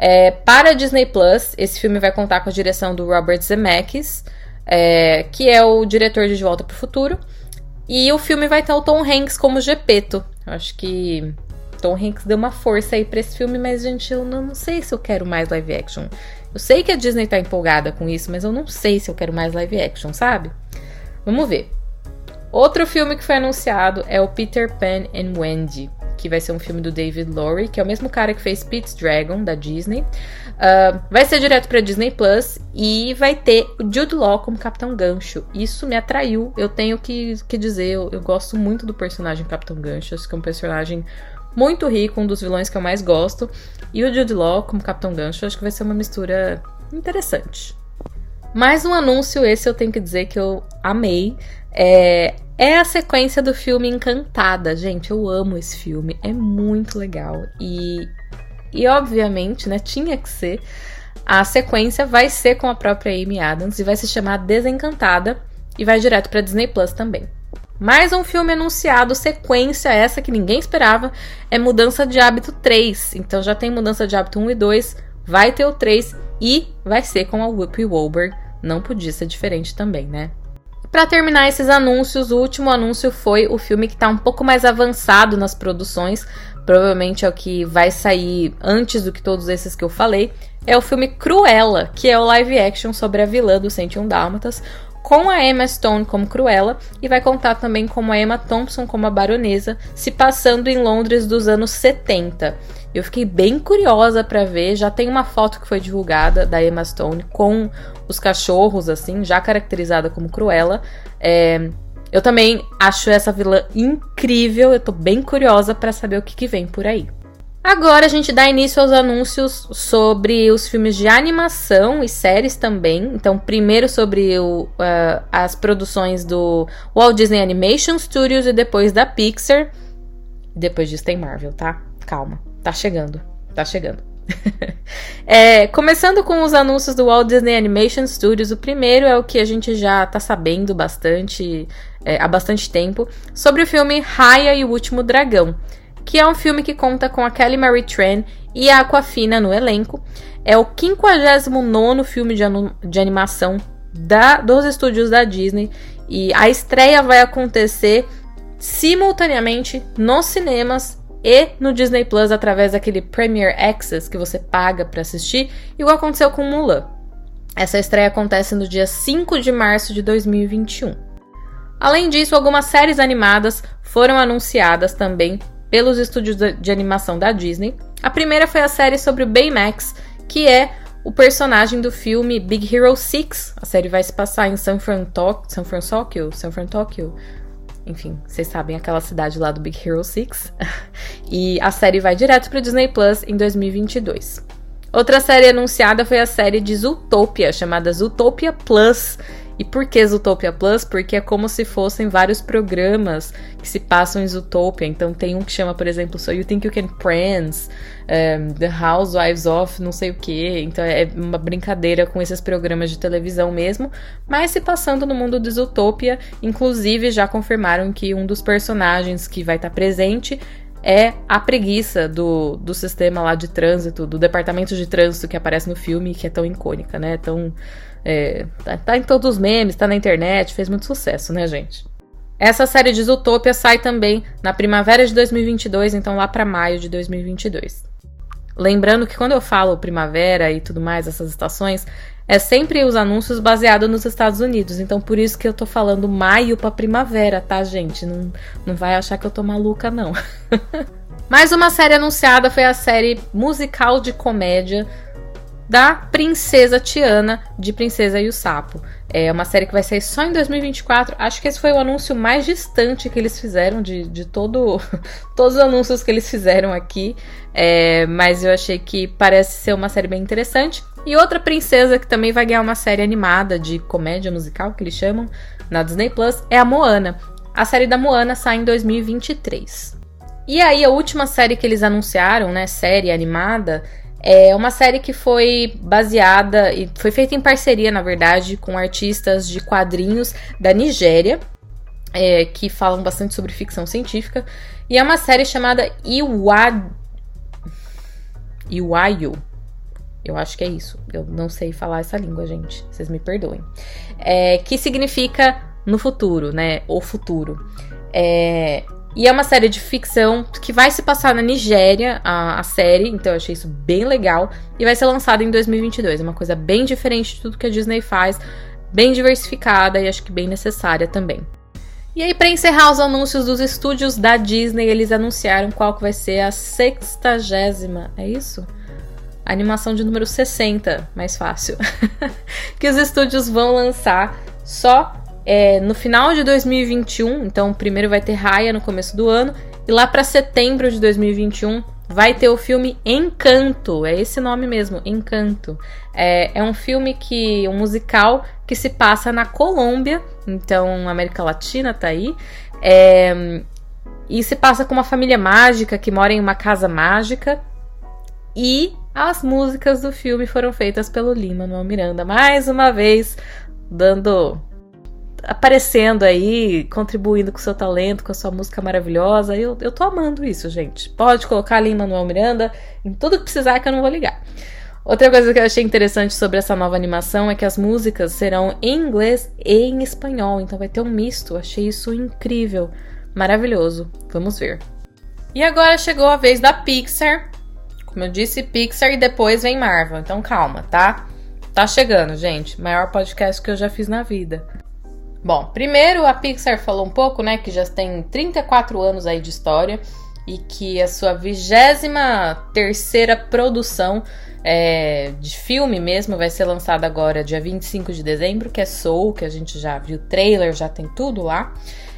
É, para a Disney Plus, esse filme vai contar com a direção do Robert Zemeckis, é, que é o diretor de De Volta para o Futuro. E o filme vai ter o Tom Hanks como Gepeto. Acho que Tom Hanks deu uma força aí para esse filme, mas, gente, eu não, não sei se eu quero mais live action. Eu sei que a Disney tá empolgada com isso, mas eu não sei se eu quero mais live action, sabe? Vamos ver. Outro filme que foi anunciado é o Peter Pan and Wendy, que vai ser um filme do David Lowry, que é o mesmo cara que fez Pete's Dragon, da Disney. Uh, vai ser direto pra Disney Plus e vai ter o Jude Law como Capitão Gancho. Isso me atraiu, eu tenho que, que dizer, eu, eu gosto muito do personagem Capitão Gancho, acho que é um personagem muito rico, um dos vilões que eu mais gosto. E o Jude Law como Capitão Gancho, acho que vai ser uma mistura interessante. Mais um anúncio, esse eu tenho que dizer que eu amei. É, é a sequência do filme Encantada. Gente, eu amo esse filme. É muito legal. E, e obviamente, né, tinha que ser. A sequência vai ser com a própria Amy Adams e vai se chamar Desencantada e vai direto para Disney Plus também. Mais um filme anunciado, sequência essa que ninguém esperava, é Mudança de Hábito 3. Então já tem Mudança de Hábito 1 e 2, vai ter o 3 e vai ser com a Whoopi Goldberg. Não podia ser diferente também, né? Para terminar esses anúncios, o último anúncio foi o filme que está um pouco mais avançado nas produções, provavelmente é o que vai sair antes do que todos esses que eu falei. É o filme Cruella, que é o live action sobre a vilã do 101 Dálmatas, com a Emma Stone como Cruella e vai contar também com a Emma Thompson como a baronesa, se passando em Londres dos anos 70. Eu fiquei bem curiosa para ver, já tem uma foto que foi divulgada da Emma Stone com os cachorros assim, já caracterizada como Cruella. É, eu também acho essa vilã incrível, eu tô bem curiosa para saber o que, que vem por aí. Agora a gente dá início aos anúncios sobre os filmes de animação e séries também. Então, primeiro sobre o, uh, as produções do Walt Disney Animation Studios e depois da Pixar. Depois disso tem Marvel, tá? Calma, tá chegando, tá chegando. [LAUGHS] é, começando com os anúncios do Walt Disney Animation Studios, o primeiro é o que a gente já tá sabendo bastante é, há bastante tempo sobre o filme Raya e o Último Dragão que é um filme que conta com a Kelly Marie Tran e a Aquafina no elenco. É o 59 filme de, de animação da, dos estúdios da Disney e a estreia vai acontecer simultaneamente nos cinemas e no Disney Plus através daquele Premier Access que você paga para assistir, igual aconteceu com Mulan. Essa estreia acontece no dia 5 de março de 2021. Além disso, algumas séries animadas foram anunciadas também pelos estúdios de animação da Disney. A primeira foi a série sobre o Baymax, que é o personagem do filme Big Hero 6. A série vai se passar em San Fran, San Francisco, San Fran, Tóquio. Enfim, vocês sabem aquela cidade lá do Big Hero 6. [LAUGHS] e a série vai direto para Disney Plus em 2022. Outra série anunciada foi a série de Zootopia, chamada Zootopia Plus, e por que Zootopia Plus? Porque é como se fossem vários programas que se passam em Zootopia. Então tem um que chama, por exemplo, So You Think You Can Prance, um, The Housewives of não sei o que. Então é uma brincadeira com esses programas de televisão mesmo, mas se passando no mundo de Zootopia. Inclusive já confirmaram que um dos personagens que vai estar presente é a preguiça do, do sistema lá de trânsito, do departamento de trânsito que aparece no filme, que é tão icônica, né? Tão é, tá, tá, em todos os memes, tá na internet, fez muito sucesso, né, gente? Essa série de Zootopia sai também na primavera de 2022, então lá para maio de 2022. Lembrando que quando eu falo primavera e tudo mais, essas estações, é sempre os anúncios baseados nos Estados Unidos. Então por isso que eu tô falando maio para primavera, tá, gente? Não, não vai achar que eu tô maluca, não. [LAUGHS] Mais uma série anunciada foi a série musical de comédia da Princesa Tiana, de Princesa e o Sapo. É uma série que vai sair só em 2024. Acho que esse foi o anúncio mais distante que eles fizeram de, de todo, [LAUGHS] todos os anúncios que eles fizeram aqui. É, mas eu achei que parece ser uma série bem interessante. E outra princesa que também vai ganhar uma série animada de comédia musical, que eles chamam, na Disney Plus, é a Moana. A série da Moana sai em 2023. E aí, a última série que eles anunciaram, né, série animada, é uma série que foi baseada e foi feita em parceria, na verdade, com artistas de quadrinhos da Nigéria, é, que falam bastante sobre ficção científica. E é uma série chamada Iwa... Iwayo. Eu acho que é isso. Eu não sei falar essa língua, gente. Vocês me perdoem. É, que significa no futuro, né? O futuro. É, e é uma série de ficção que vai se passar na Nigéria, a, a, série, então eu achei isso bem legal. E vai ser lançada em 2022. É uma coisa bem diferente de tudo que a Disney faz, bem diversificada e acho que bem necessária também. E aí, para encerrar os anúncios dos estúdios da Disney, eles anunciaram qual que vai ser a sextagésima, é isso? A animação de número 60, mais fácil, [LAUGHS] que os estúdios vão lançar só é, no final de 2021, então primeiro vai ter Raya no começo do ano, e lá para setembro de 2021 vai ter o filme Encanto, é esse nome mesmo, Encanto. É, é um filme que, um musical que se passa na Colômbia, então América Latina tá aí, é, e se passa com uma família mágica que mora em uma casa mágica, e as músicas do filme foram feitas pelo Lima Manuel Miranda, mais uma vez dando aparecendo aí, contribuindo com seu talento, com a sua música maravilhosa. Eu, eu tô amando isso, gente. Pode colocar ali Manuel Miranda, em tudo que precisar que eu não vou ligar. Outra coisa que eu achei interessante sobre essa nova animação é que as músicas serão em inglês e em espanhol, então vai ter um misto. Achei isso incrível, maravilhoso. Vamos ver. E agora chegou a vez da Pixar. Como eu disse, Pixar e depois vem Marvel. Então calma, tá? Tá chegando, gente. Maior podcast que eu já fiz na vida. Bom, primeiro a Pixar falou um pouco, né, que já tem 34 anos aí de história e que a sua vigésima terceira produção é, de filme mesmo vai ser lançada agora dia 25 de dezembro, que é Soul, que a gente já viu trailer, já tem tudo lá.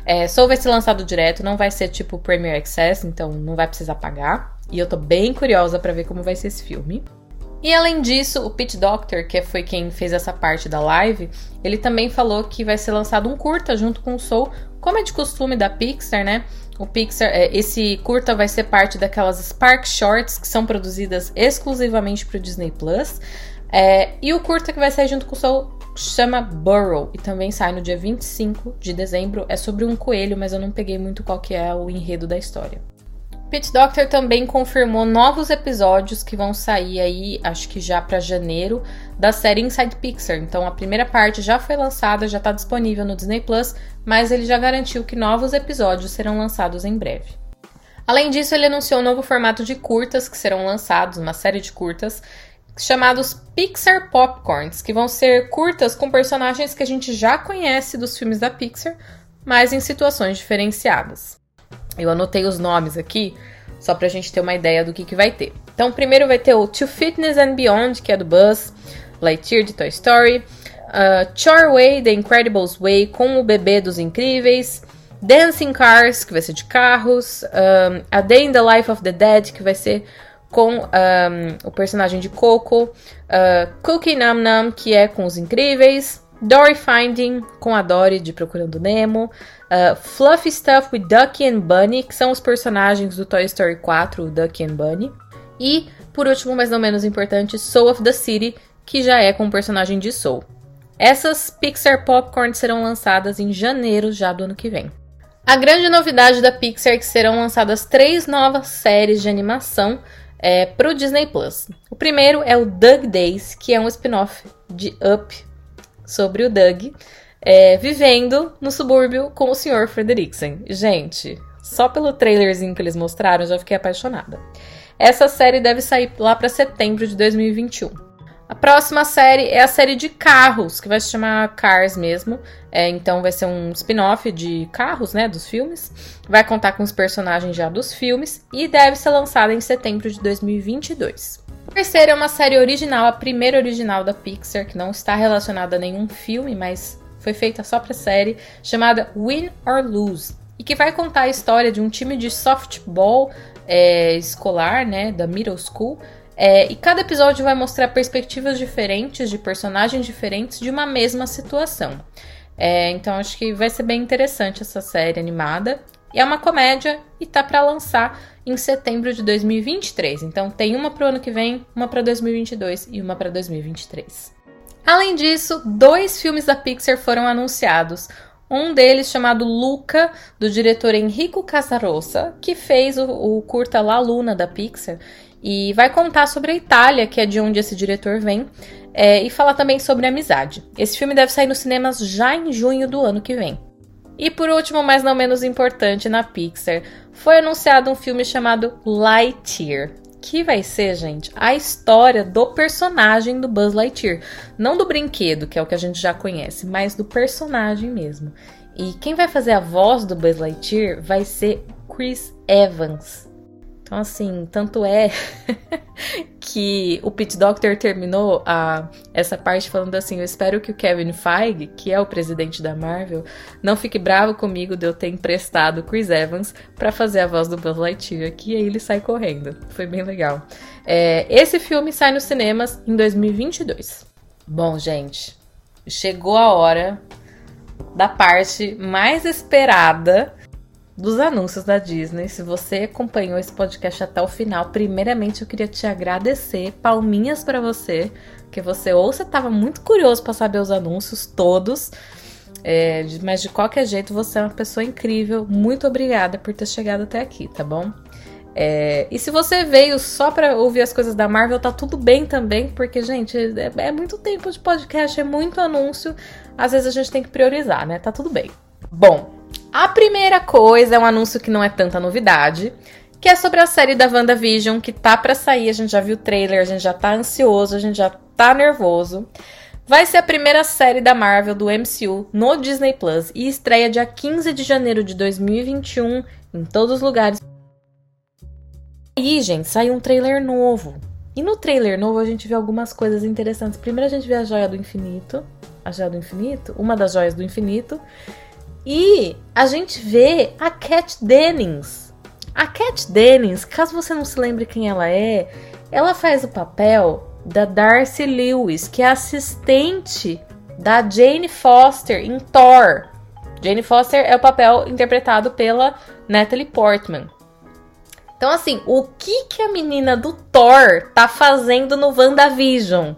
É, Soul vai ser lançado direto, não vai ser tipo Premier Access, então não vai precisar pagar. E eu tô bem curiosa para ver como vai ser esse filme. E além disso, o Pete Doctor, que foi quem fez essa parte da live, ele também falou que vai ser lançado um curta junto com o Soul, como é de costume da Pixar, né? O Pixar, é, esse curta vai ser parte daquelas Spark Shorts que são produzidas exclusivamente para o Disney Plus. É, e o curta que vai sair junto com o Soul chama Burrow e também sai no dia 25 de dezembro. É sobre um coelho, mas eu não peguei muito qual que é o enredo da história. Pete Doctor também confirmou novos episódios que vão sair aí, acho que já para janeiro, da série Inside Pixar. Então a primeira parte já foi lançada, já está disponível no Disney Plus, mas ele já garantiu que novos episódios serão lançados em breve. Além disso, ele anunciou um novo formato de curtas que serão lançados, uma série de curtas chamados Pixar Popcorns, que vão ser curtas com personagens que a gente já conhece dos filmes da Pixar, mas em situações diferenciadas. Eu anotei os nomes aqui, só pra gente ter uma ideia do que, que vai ter. Então, primeiro vai ter o To Fitness and Beyond, que é do Buzz, Lightyear de Toy Story, uh, Chore Way, The Incredibles Way, com o bebê dos incríveis, Dancing Cars, que vai ser de carros, um, A Day in the Life of the Dead, que vai ser com um, o personagem de Coco, uh, Cookie Num Num, que é com os incríveis, Dory Finding, com a Dory de Procurando Nemo, uh, Fluffy Stuff with Ducky and Bunny, que são os personagens do Toy Story 4, o Ducky and Bunny. E, por último, mas não menos importante, Soul of the City, que já é com o personagem de Soul. Essas Pixar Popcorn serão lançadas em janeiro já do ano que vem. A grande novidade da Pixar é que serão lançadas três novas séries de animação é, para o Disney Plus. O primeiro é o Doug Days, que é um spin-off de Up sobre o Doug, é, vivendo no subúrbio com o Sr. Frederiksen. Gente, só pelo trailerzinho que eles mostraram, já fiquei apaixonada. Essa série deve sair lá para setembro de 2021. A próxima série é a série de carros, que vai se chamar Cars mesmo. É, então vai ser um spin-off de carros, né, dos filmes. Vai contar com os personagens já dos filmes e deve ser lançada em setembro de 2022. Terceira é uma série original, a primeira original da Pixar, que não está relacionada a nenhum filme, mas foi feita só para série, chamada Win or Lose, e que vai contar a história de um time de softball é, escolar, né, da middle school, é, e cada episódio vai mostrar perspectivas diferentes de personagens diferentes de uma mesma situação. É, então acho que vai ser bem interessante essa série animada. E é uma comédia e tá para lançar em setembro de 2023. Então tem uma pro ano que vem, uma para 2022 e uma para 2023. Além disso, dois filmes da Pixar foram anunciados. Um deles chamado Luca, do diretor Enrico Casarossa, que fez o, o curta La Luna da Pixar e vai contar sobre a Itália, que é de onde esse diretor vem, é, e fala também sobre amizade. Esse filme deve sair nos cinemas já em junho do ano que vem. E por último, mas não menos importante, na Pixar, foi anunciado um filme chamado Lightyear, que vai ser, gente, a história do personagem do Buzz Lightyear. Não do brinquedo, que é o que a gente já conhece, mas do personagem mesmo. E quem vai fazer a voz do Buzz Lightyear vai ser Chris Evans. Então, assim, tanto é [LAUGHS] que o Pete Doctor terminou a, essa parte falando assim: Eu espero que o Kevin Feige, que é o presidente da Marvel, não fique bravo comigo de eu ter emprestado Chris Evans para fazer a voz do Buzz Lightyear aqui. E aí ele sai correndo. Foi bem legal. É, esse filme sai nos cinemas em 2022. Bom, gente, chegou a hora da parte mais esperada dos anúncios da Disney. Se você acompanhou esse podcast até o final, primeiramente eu queria te agradecer, palminhas para você, que você ou você estava muito curioso para saber os anúncios todos, é, mas de qualquer jeito você é uma pessoa incrível. Muito obrigada por ter chegado até aqui, tá bom? É, e se você veio só para ouvir as coisas da Marvel, tá tudo bem também, porque, gente, é, é muito tempo de podcast, é muito anúncio. Às vezes a gente tem que priorizar, né? Tá tudo bem. Bom, a primeira coisa é um anúncio que não é tanta novidade, que é sobre a série da WandaVision, que tá para sair, a gente já viu o trailer, a gente já tá ansioso, a gente já tá nervoso. Vai ser a primeira série da Marvel do MCU no Disney Plus e estreia dia 15 de janeiro de 2021 em todos os lugares. E, gente, saiu um trailer novo. E no trailer novo a gente vê algumas coisas interessantes. Primeiro a gente vê a joia do infinito. A joia do infinito? Uma das joias do infinito. E a gente vê a Cat Dennings. A Cat Dennings, caso você não se lembre quem ela é, ela faz o papel da Darcy Lewis, que é assistente da Jane Foster em Thor. Jane Foster é o papel interpretado pela Natalie Portman. Então, assim, o que, que a menina do Thor tá fazendo no WandaVision?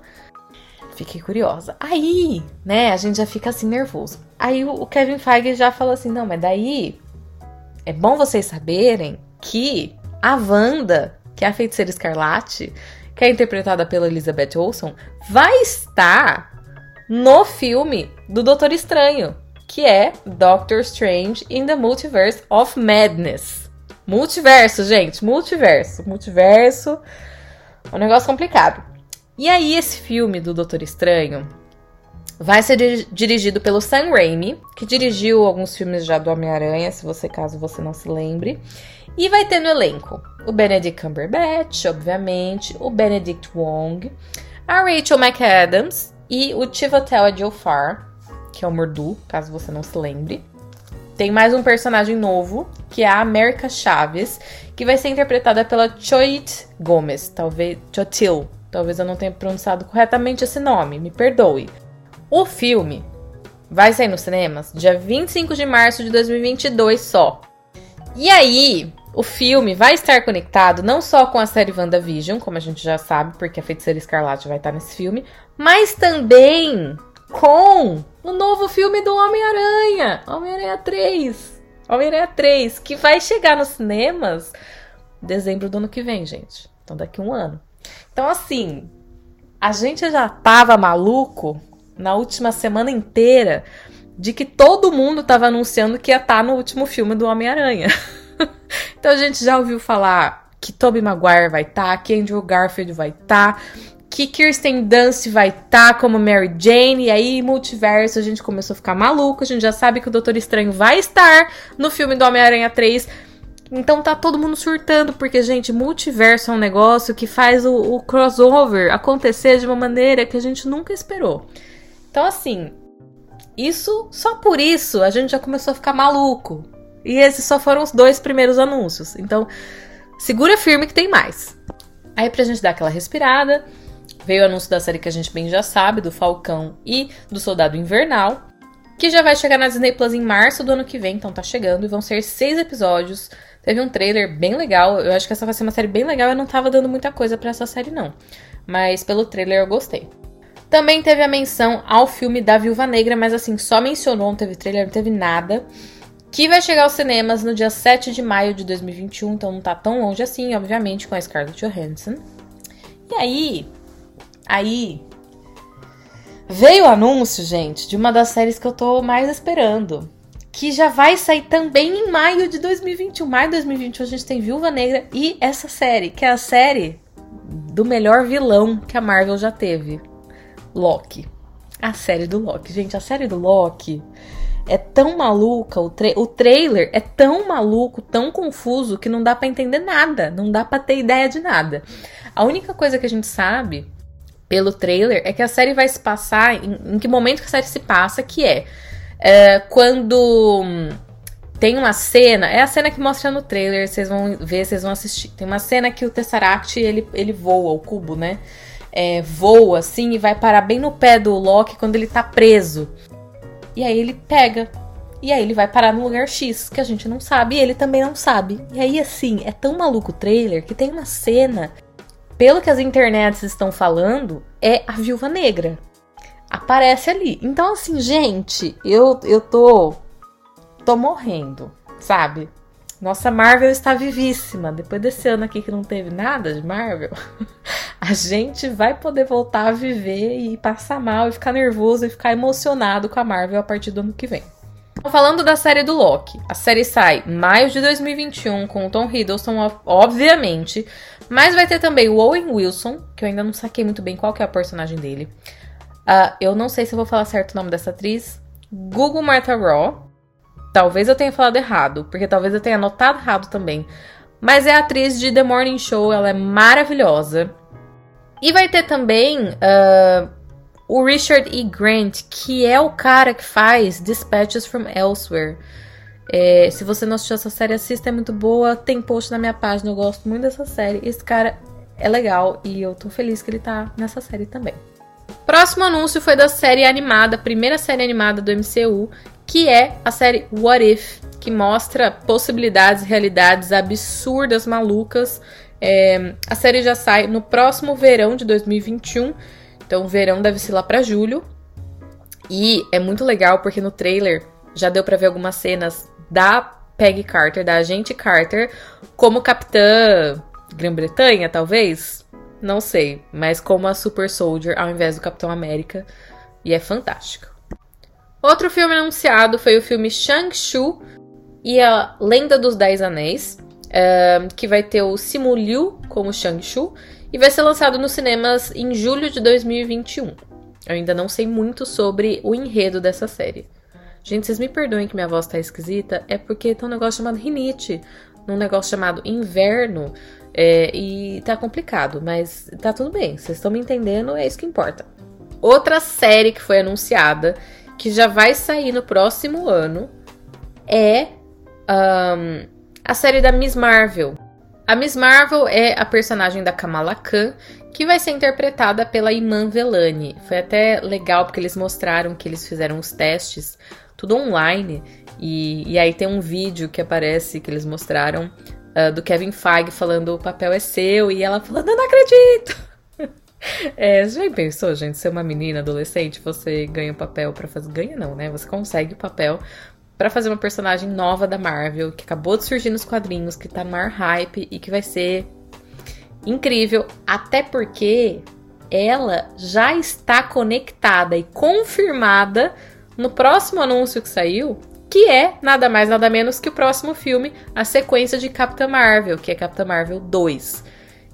Fiquei curiosa. Aí, né, a gente já fica assim nervoso. Aí o Kevin Feige já falou assim: não, mas daí é bom vocês saberem que a Wanda, que é a feiticeira escarlate, que é interpretada pela Elizabeth Olsen, vai estar no filme do Doutor Estranho, que é Doctor Strange in the Multiverse of Madness. Multiverso, gente, multiverso. Multiverso é um negócio complicado. E aí, esse filme do Doutor Estranho vai ser dirigido pelo Sam Raimi, que dirigiu alguns filmes já do Homem-Aranha, se você caso você não se lembre. E vai ter no elenco o Benedict Cumberbatch, obviamente, o Benedict Wong, a Rachel McAdams e o Chiwetel Ejiofor, que é o Mordu, caso você não se lembre. Tem mais um personagem novo, que é a America Chaves, que vai ser interpretada pela Choit Gomes, talvez Chotil, Talvez eu não tenha pronunciado corretamente esse nome, me perdoe. O filme vai sair nos cinemas dia 25 de março de 2022 só. E aí, o filme vai estar conectado não só com a série WandaVision, como a gente já sabe, porque a Feiticeira Escarlate vai estar nesse filme, mas também com o novo filme do Homem-Aranha, Homem-Aranha 3. Homem-Aranha 3, que vai chegar nos cinemas dezembro do ano que vem, gente. Então daqui a um ano. Então, assim, a gente já tava maluco na última semana inteira de que todo mundo tava anunciando que ia estar tá no último filme do Homem-Aranha. [LAUGHS] então a gente já ouviu falar que Tobey Maguire vai estar, tá, que Andrew Garfield vai estar, tá, que Kirsten Dunst vai estar tá como Mary Jane, e aí multiverso a gente começou a ficar maluco, a gente já sabe que o Doutor Estranho vai estar no filme do Homem-Aranha 3. Então tá todo mundo surtando, porque, gente, multiverso é um negócio que faz o, o crossover acontecer de uma maneira que a gente nunca esperou. Então, assim, isso, só por isso, a gente já começou a ficar maluco. E esses só foram os dois primeiros anúncios. Então, segura firme que tem mais. Aí, pra gente dar aquela respirada, veio o anúncio da série que a gente bem já sabe, do Falcão e do Soldado Invernal, que já vai chegar na Disney Plus em março do ano que vem, então tá chegando, e vão ser seis episódios. Teve um trailer bem legal, eu acho que essa vai ser uma série bem legal, eu não tava dando muita coisa para essa série não. Mas pelo trailer eu gostei. Também teve a menção ao filme da Viúva Negra, mas assim, só mencionou, não teve trailer, não teve nada que vai chegar aos cinemas no dia 7 de maio de 2021, então não tá tão longe assim, obviamente, com a Scarlett Johansson. E aí, aí veio o anúncio, gente, de uma das séries que eu tô mais esperando, que já vai sair também em maio de 2021. Maio de 2021 a gente tem Viúva Negra e essa série, que é a série do melhor vilão que a Marvel já teve, Loki. A série do Loki. Gente, a série do Loki é tão maluca, o, tra o trailer é tão maluco, tão confuso, que não dá para entender nada, não dá para ter ideia de nada. A única coisa que a gente sabe pelo trailer é que a série vai se passar em, em que momento que a série se passa, que é, é quando tem uma cena, é a cena que mostra no trailer, vocês vão ver, vocês vão assistir. Tem uma cena que o Tesseract ele, ele voa, o cubo, né? É, voa assim e vai parar bem no pé do Loki quando ele tá preso. E aí ele pega. E aí ele vai parar no lugar X, que a gente não sabe, e ele também não sabe. E aí, assim, é tão maluco o trailer que tem uma cena, pelo que as internets estão falando, é a viúva negra. Aparece ali. Então, assim, gente, eu, eu tô. tô morrendo, sabe? Nossa Marvel está vivíssima. Depois desse ano aqui que não teve nada de Marvel, [LAUGHS] a gente vai poder voltar a viver e passar mal e ficar nervoso e ficar emocionado com a Marvel a partir do ano que vem. Então, falando da série do Loki, a série sai em maio de 2021 com o Tom Hiddleston, obviamente, mas vai ter também o Owen Wilson, que eu ainda não saquei muito bem qual que é a personagem dele. Uh, eu não sei se eu vou falar certo o nome dessa atriz. Google Martha Raw, Talvez eu tenha falado errado, porque talvez eu tenha anotado errado também. Mas é a atriz de The Morning Show, ela é maravilhosa. E vai ter também uh, o Richard E. Grant, que é o cara que faz Dispatches from Elsewhere. É, se você não assistiu essa série, assista, é muito boa. Tem post na minha página, eu gosto muito dessa série. Esse cara é legal e eu tô feliz que ele tá nessa série também. Próximo anúncio foi da série animada, primeira série animada do MCU, que é a série What If, que mostra possibilidades, realidades absurdas, malucas. É, a série já sai no próximo verão de 2021, então o verão deve ser lá para julho. E é muito legal porque no trailer já deu para ver algumas cenas da Peggy Carter, da agente Carter, como capitã Grã-Bretanha, talvez? Não sei, mas como a Super Soldier ao invés do Capitão América. E é fantástico. Outro filme anunciado foi o filme Shang-Chu e a Lenda dos Dez Anéis, uh, que vai ter o Simu Liu como Shang-Chu e vai ser lançado nos cinemas em julho de 2021. Eu ainda não sei muito sobre o enredo dessa série. Gente, vocês me perdoem que minha voz tá esquisita, é porque tem um negócio chamado rinite, num negócio chamado inverno, é, e tá complicado, mas tá tudo bem, vocês estão me entendendo, é isso que importa. Outra série que foi anunciada que já vai sair no próximo ano é um, a série da Miss Marvel. A Miss Marvel é a personagem da Kamala Khan, que vai ser interpretada pela Iman Velani. Foi até legal porque eles mostraram que eles fizeram os testes, tudo online, e, e aí tem um vídeo que aparece que eles mostraram uh, do Kevin Feige falando o papel é seu, e ela falando, eu não acredito! [LAUGHS] É, já pensou, gente, ser uma menina adolescente, você ganha o papel para fazer. Ganha não, né? Você consegue o papel para fazer uma personagem nova da Marvel, que acabou de surgir nos quadrinhos, que tá no maior hype e que vai ser incrível, até porque ela já está conectada e confirmada no próximo anúncio que saiu, que é nada mais nada menos que o próximo filme, a sequência de Capitã Marvel, que é Capitã Marvel 2.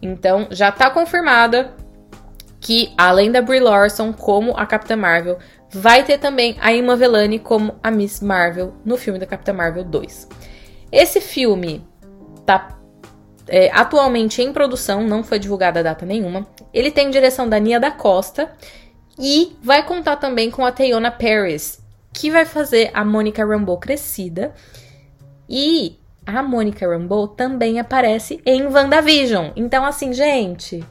Então, já está confirmada, que, além da Brie Larson como a Capitã Marvel, vai ter também a Emma Velani como a Miss Marvel no filme da Capitã Marvel 2. Esse filme tá é, atualmente em produção, não foi divulgada data nenhuma. Ele tem direção da Nia da Costa e vai contar também com a Teyona Paris, que vai fazer a Mônica Rambeau crescida. E a Mônica Rambeau também aparece em WandaVision. Então, assim, gente,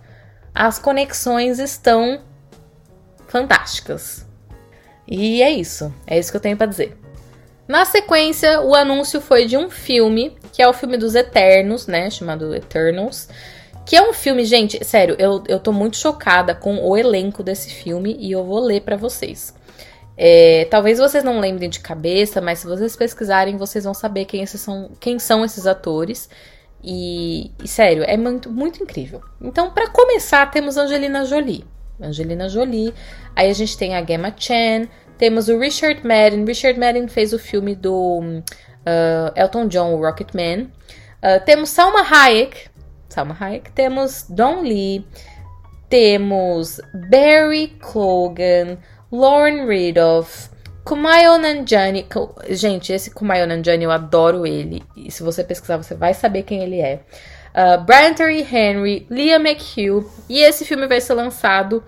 as conexões estão fantásticas. E é isso. É isso que eu tenho para dizer. Na sequência, o anúncio foi de um filme, que é o filme dos Eternos, né? Chamado Eternals. Que é um filme, gente, sério, eu, eu tô muito chocada com o elenco desse filme e eu vou ler para vocês. É, talvez vocês não lembrem de cabeça, mas se vocês pesquisarem, vocês vão saber quem, esses são, quem são esses atores. E, e sério, é muito, muito incrível. Então, para começar, temos Angelina Jolie. Angelina Jolie. Aí a gente tem a Gemma Chan, temos o Richard Madden. Richard Madden fez o filme do uh, Elton John, o Rocketman. Uh, temos Salma Hayek. Salma Hayek. Temos Don Lee. Temos Barry Cogan. Lauren Riddoff. Kumail Nanjiani. Gente, esse Kumail Nanjiani eu adoro ele. E se você pesquisar, você vai saber quem ele é. Uh, Brian Terry Henry, Leah McHugh. E esse filme vai ser lançado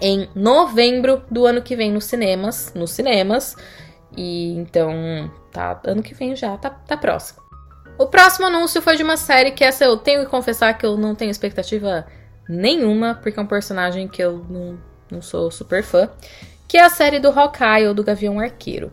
em novembro do ano que vem nos cinemas, nos cinemas. E então, tá, ano que vem já, tá, tá próximo. O próximo anúncio foi de uma série que essa eu tenho que confessar que eu não tenho expectativa nenhuma, porque é um personagem que eu não, não sou super fã, que é a série do Hawkeye ou do Gavião Arqueiro.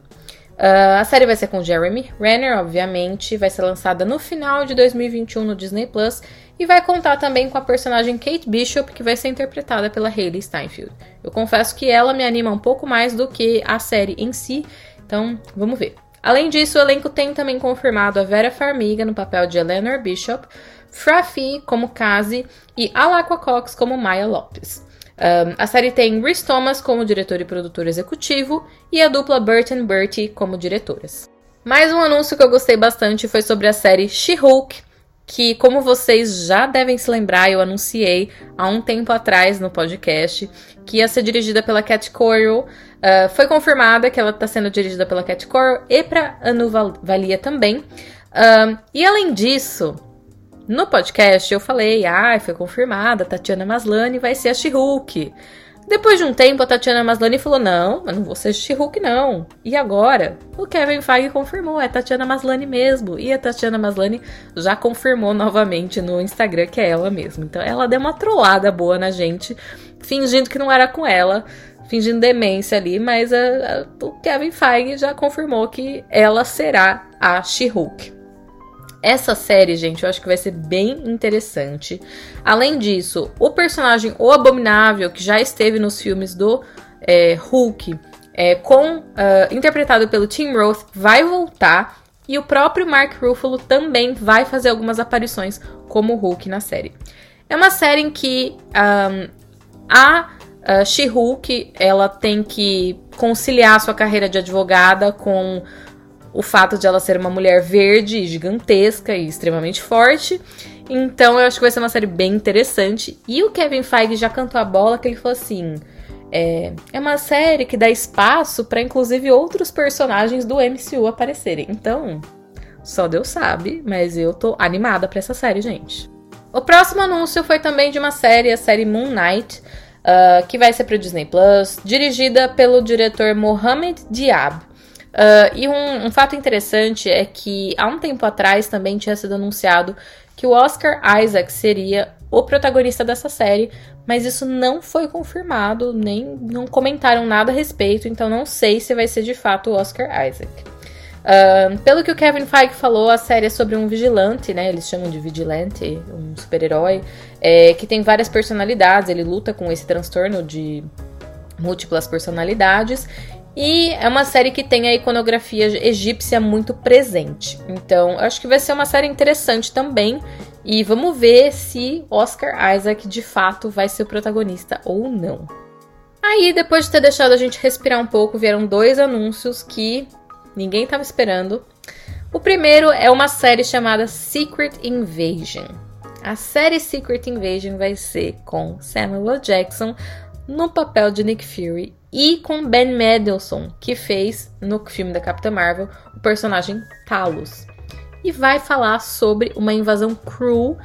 Uh, a série vai ser com Jeremy Renner, obviamente, vai ser lançada no final de 2021 no Disney Plus e vai contar também com a personagem Kate Bishop, que vai ser interpretada pela Hayley Steinfeld. Eu confesso que ela me anima um pouco mais do que a série em si, então vamos ver. Além disso, o elenco tem também confirmado a Vera Farmiga no papel de Eleanor Bishop, Frafi como Kazi e Alaqua Cox como Maya Lopes. Um, a série tem Rhys Thomas como diretor e produtor executivo e a dupla Burt e Bertie como diretoras. Mais um anúncio que eu gostei bastante foi sobre a série She-Hulk, que, como vocês já devem se lembrar, eu anunciei há um tempo atrás no podcast que ia ser dirigida pela Cat Coral. Uh, foi confirmada que ela está sendo dirigida pela Cat Coral e para Anu Valia também. E além disso, no podcast eu falei, ah, foi confirmada, Tatiana Maslany vai ser a She-Hulk. Depois de um tempo, a Tatiana Maslany falou: Não, eu não vou ser She-Hulk, não. E agora? O Kevin Feige confirmou: é Tatiana Maslany mesmo. E a Tatiana Maslany já confirmou novamente no Instagram que é ela mesma. Então ela deu uma trollada boa na gente, fingindo que não era com ela, fingindo demência ali, mas a, a, o Kevin Feige já confirmou que ela será a She-Hulk. Essa série, gente, eu acho que vai ser bem interessante. Além disso, o personagem O Abominável, que já esteve nos filmes do é, Hulk, é, com, uh, interpretado pelo Tim Roth, vai voltar. E o próprio Mark Ruffalo também vai fazer algumas aparições como Hulk na série. É uma série em que um, a uh, She-Hulk ela tem que conciliar sua carreira de advogada com o fato de ela ser uma mulher verde, gigantesca e extremamente forte. Então eu acho que vai ser uma série bem interessante. E o Kevin Feige já cantou a bola que ele falou assim: é, é uma série que dá espaço para inclusive outros personagens do MCU aparecerem. Então, só Deus sabe, mas eu tô animada para essa série, gente. O próximo anúncio foi também de uma série, a série Moon Knight, uh, que vai ser para Disney Plus, dirigida pelo diretor Mohamed Diab. Uh, e um, um, fato interessante é que há um tempo atrás também tinha sido anunciado que o Oscar Isaac seria o protagonista dessa série, mas isso não foi confirmado, nem não comentaram nada a respeito, então não sei se vai ser de fato o Oscar Isaac. Uh, pelo que o Kevin Feige falou, a série é sobre um vigilante, né? Eles chamam de vigilante, um super-herói, é, que tem várias personalidades, ele luta com esse transtorno de múltiplas personalidades e é uma série que tem a iconografia egípcia muito presente. Então, acho que vai ser uma série interessante também. E vamos ver se Oscar Isaac de fato vai ser o protagonista ou não. Aí, depois de ter deixado a gente respirar um pouco, vieram dois anúncios que ninguém estava esperando. O primeiro é uma série chamada Secret Invasion. A série Secret Invasion vai ser com Samuel L. Jackson no papel de Nick Fury e com Ben Mendelsohn, que fez no filme da Capitã Marvel o personagem Talos. e vai falar sobre uma invasão cruel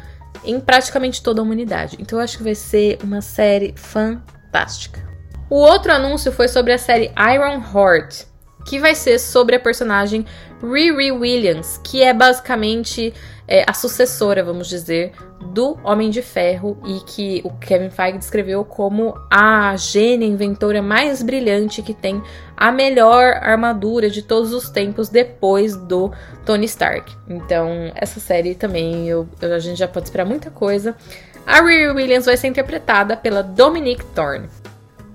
em praticamente toda a humanidade. Então eu acho que vai ser uma série fantástica. O outro anúncio foi sobre a série Iron Heart, que vai ser sobre a personagem Riri Williams, que é basicamente é, a sucessora, vamos dizer, do Homem de Ferro e que o Kevin Feige descreveu como a gênia inventora mais brilhante que tem a melhor armadura de todos os tempos depois do Tony Stark. Então, essa série também eu, a gente já pode esperar muita coisa. A Riri Williams vai ser interpretada pela Dominique Thorne.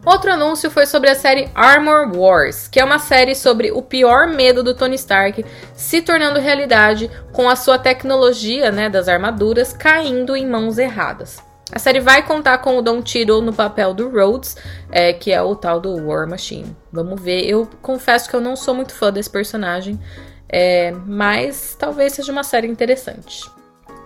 Outro anúncio foi sobre a série Armor Wars, que é uma série sobre o pior medo do Tony Stark se tornando realidade com a sua tecnologia né, das armaduras caindo em mãos erradas. A série vai contar com o Don Cheadle no papel do Rhodes, é, que é o tal do War Machine. Vamos ver. Eu confesso que eu não sou muito fã desse personagem, é, mas talvez seja uma série interessante.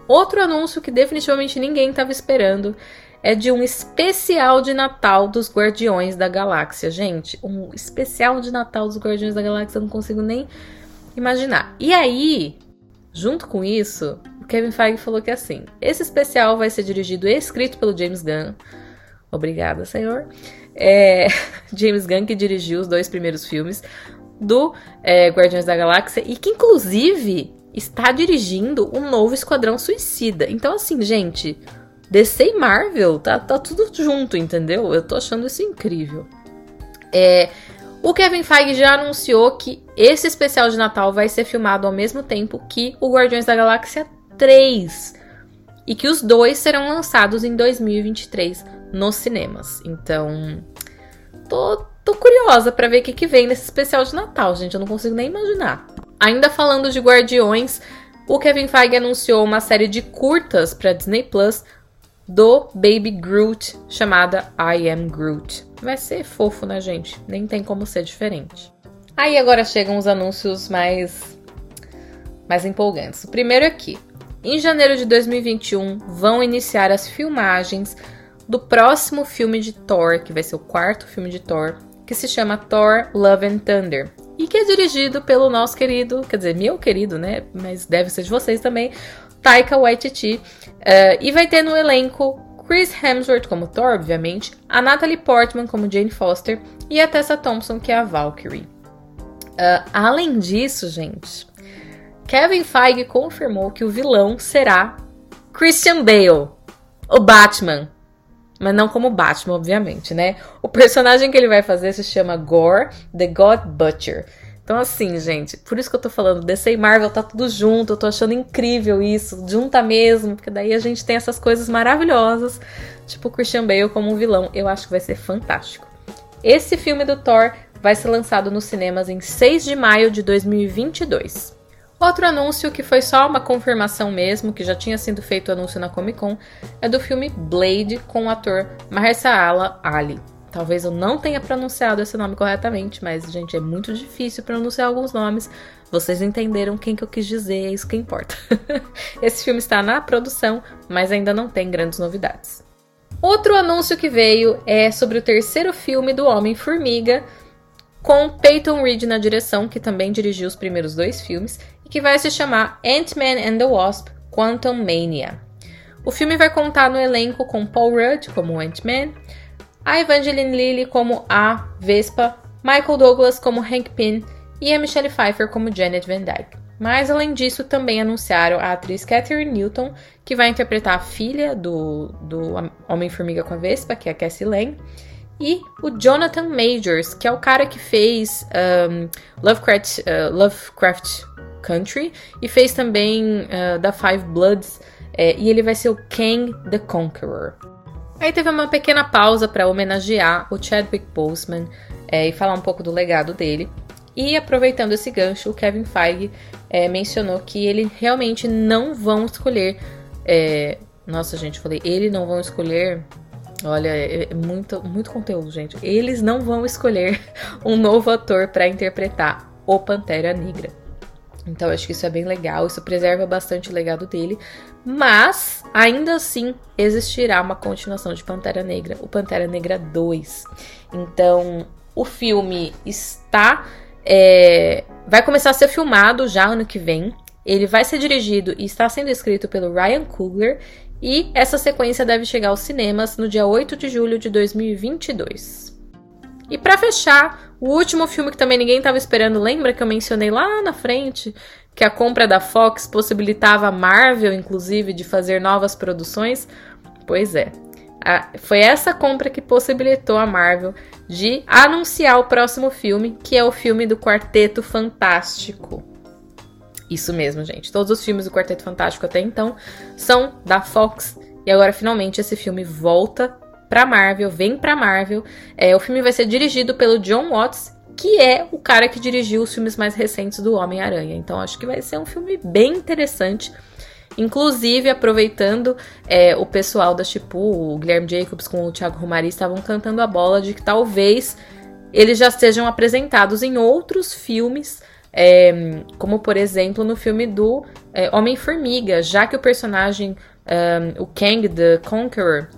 Outro anúncio que definitivamente ninguém estava esperando é de um especial de Natal dos Guardiões da Galáxia. Gente, um especial de Natal dos Guardiões da Galáxia eu não consigo nem imaginar. E aí, junto com isso, o Kevin Feige falou que assim, esse especial vai ser dirigido e escrito pelo James Gunn. Obrigada, senhor. É, [LAUGHS] James Gunn que dirigiu os dois primeiros filmes do é, Guardiões da Galáxia e que inclusive está dirigindo um novo Esquadrão Suicida. Então assim, gente, DC e Marvel, tá, tá tudo junto, entendeu? Eu tô achando isso incrível. É, o Kevin Feige já anunciou que esse especial de Natal vai ser filmado ao mesmo tempo que o Guardiões da Galáxia 3. E que os dois serão lançados em 2023 nos cinemas. Então, tô, tô curiosa para ver o que, que vem nesse especial de Natal, gente. Eu não consigo nem imaginar. Ainda falando de Guardiões, o Kevin Feige anunciou uma série de curtas para Disney Plus do Baby Groot, chamada I Am Groot. Vai ser fofo, né, gente? Nem tem como ser diferente. Aí agora chegam os anúncios mais mais empolgantes. O primeiro aqui. Em janeiro de 2021 vão iniciar as filmagens do próximo filme de Thor, que vai ser o quarto filme de Thor, que se chama Thor Love and Thunder. E que é dirigido pelo nosso querido, quer dizer, meu querido, né? Mas deve ser de vocês também, Taika Waititi. Uh, e vai ter no elenco Chris Hemsworth como Thor, obviamente, a Natalie Portman como Jane Foster e a Tessa Thompson, que é a Valkyrie. Uh, além disso, gente, Kevin Feige confirmou que o vilão será Christian Bale, o Batman. Mas não como Batman, obviamente, né? O personagem que ele vai fazer se chama Gore, the God Butcher. Então, assim, gente, por isso que eu tô falando, DC e Marvel tá tudo junto, eu tô achando incrível isso, junta mesmo, porque daí a gente tem essas coisas maravilhosas, tipo o Christian Bale como um vilão, eu acho que vai ser fantástico. Esse filme do Thor vai ser lançado nos cinemas em 6 de maio de 2022. Outro anúncio que foi só uma confirmação mesmo, que já tinha sido feito o anúncio na Comic Con, é do filme Blade com o ator Mahershala Ali. Talvez eu não tenha pronunciado esse nome corretamente, mas, gente, é muito difícil pronunciar alguns nomes. Vocês entenderam quem que eu quis dizer, é isso que importa. [LAUGHS] esse filme está na produção, mas ainda não tem grandes novidades. Outro anúncio que veio é sobre o terceiro filme do Homem-Formiga, com Peyton Reed na direção, que também dirigiu os primeiros dois filmes, e que vai se chamar Ant-Man and the Wasp Quantum Mania. O filme vai contar no elenco com Paul Rudd como Ant-Man, a Evangeline Lilly como a Vespa, Michael Douglas como Hank Pym e a Michelle Pfeiffer como Janet Van Dyke. Mas além disso, também anunciaram a atriz Catherine Newton, que vai interpretar a filha do, do Homem-Formiga com a Vespa, que é a Cassie Lang, e o Jonathan Majors, que é o cara que fez um, Lovecraft, uh, Lovecraft Country e fez também uh, da Five Bloods, é, e ele vai ser o Kang the Conqueror. Aí teve uma pequena pausa para homenagear o Chadwick Boseman é, e falar um pouco do legado dele. E aproveitando esse gancho, o Kevin Feige é, mencionou que ele realmente não vão escolher. É, nossa, gente, falei, eles não vão escolher. Olha, é, é muito, muito conteúdo, gente. Eles não vão escolher [LAUGHS] um novo ator para interpretar o Pantera Negra. Então acho que isso é bem legal, isso preserva bastante o legado dele, mas ainda assim existirá uma continuação de Pantera Negra, o Pantera Negra 2. Então o filme está. É, vai começar a ser filmado já ano que vem. Ele vai ser dirigido e está sendo escrito pelo Ryan Coogler e essa sequência deve chegar aos cinemas no dia 8 de julho de 2022. E para fechar, o último filme que também ninguém estava esperando, lembra que eu mencionei lá na frente que a compra da Fox possibilitava a Marvel, inclusive, de fazer novas produções? Pois é. A, foi essa compra que possibilitou a Marvel de anunciar o próximo filme, que é o filme do Quarteto Fantástico. Isso mesmo, gente. Todos os filmes do Quarteto Fantástico até então são da Fox. E agora, finalmente, esse filme volta pra Marvel, vem pra Marvel. É, o filme vai ser dirigido pelo John Watts, que é o cara que dirigiu os filmes mais recentes do Homem-Aranha. Então, acho que vai ser um filme bem interessante. Inclusive, aproveitando é, o pessoal da Chipu, o Guilherme Jacobs com o Thiago Romari estavam cantando a bola de que talvez eles já sejam apresentados em outros filmes é, como, por exemplo, no filme do é, Homem-Formiga, já que o personagem, um, o Kang the Conqueror,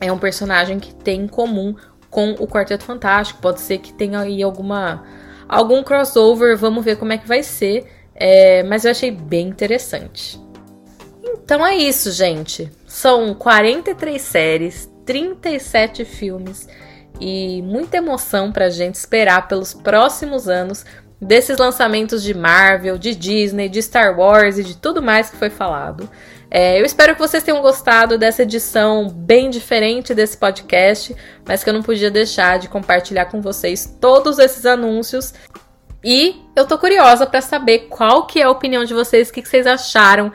é um personagem que tem em comum com o Quarteto Fantástico. Pode ser que tenha aí alguma algum crossover, vamos ver como é que vai ser. É, mas eu achei bem interessante. Então é isso, gente. São 43 séries, 37 filmes e muita emoção pra gente esperar pelos próximos anos desses lançamentos de Marvel, de Disney, de Star Wars e de tudo mais que foi falado. É, eu espero que vocês tenham gostado dessa edição bem diferente desse podcast, mas que eu não podia deixar de compartilhar com vocês todos esses anúncios. E eu tô curiosa para saber qual que é a opinião de vocês, o que, que vocês acharam,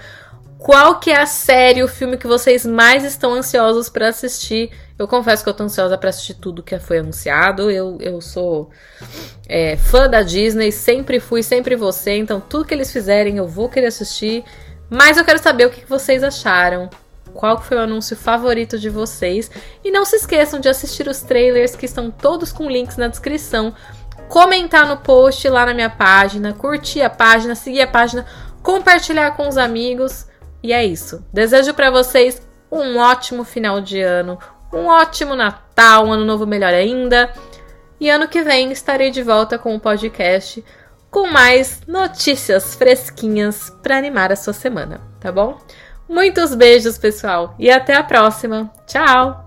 qual que é a série, o filme que vocês mais estão ansiosos para assistir. Eu confesso que eu tô ansiosa para assistir tudo que foi anunciado. Eu, eu sou é, fã da Disney, sempre fui, sempre ser. Então, tudo que eles fizerem eu vou querer assistir. Mas eu quero saber o que vocês acharam. Qual foi o anúncio favorito de vocês? E não se esqueçam de assistir os trailers que estão todos com links na descrição. Comentar no post lá na minha página, curtir a página, seguir a página, compartilhar com os amigos. E é isso. Desejo para vocês um ótimo final de ano, um ótimo Natal, um ano novo melhor ainda. E ano que vem estarei de volta com o podcast com mais notícias fresquinhas para animar a sua semana, tá bom? Muitos beijos, pessoal, e até a próxima. Tchau!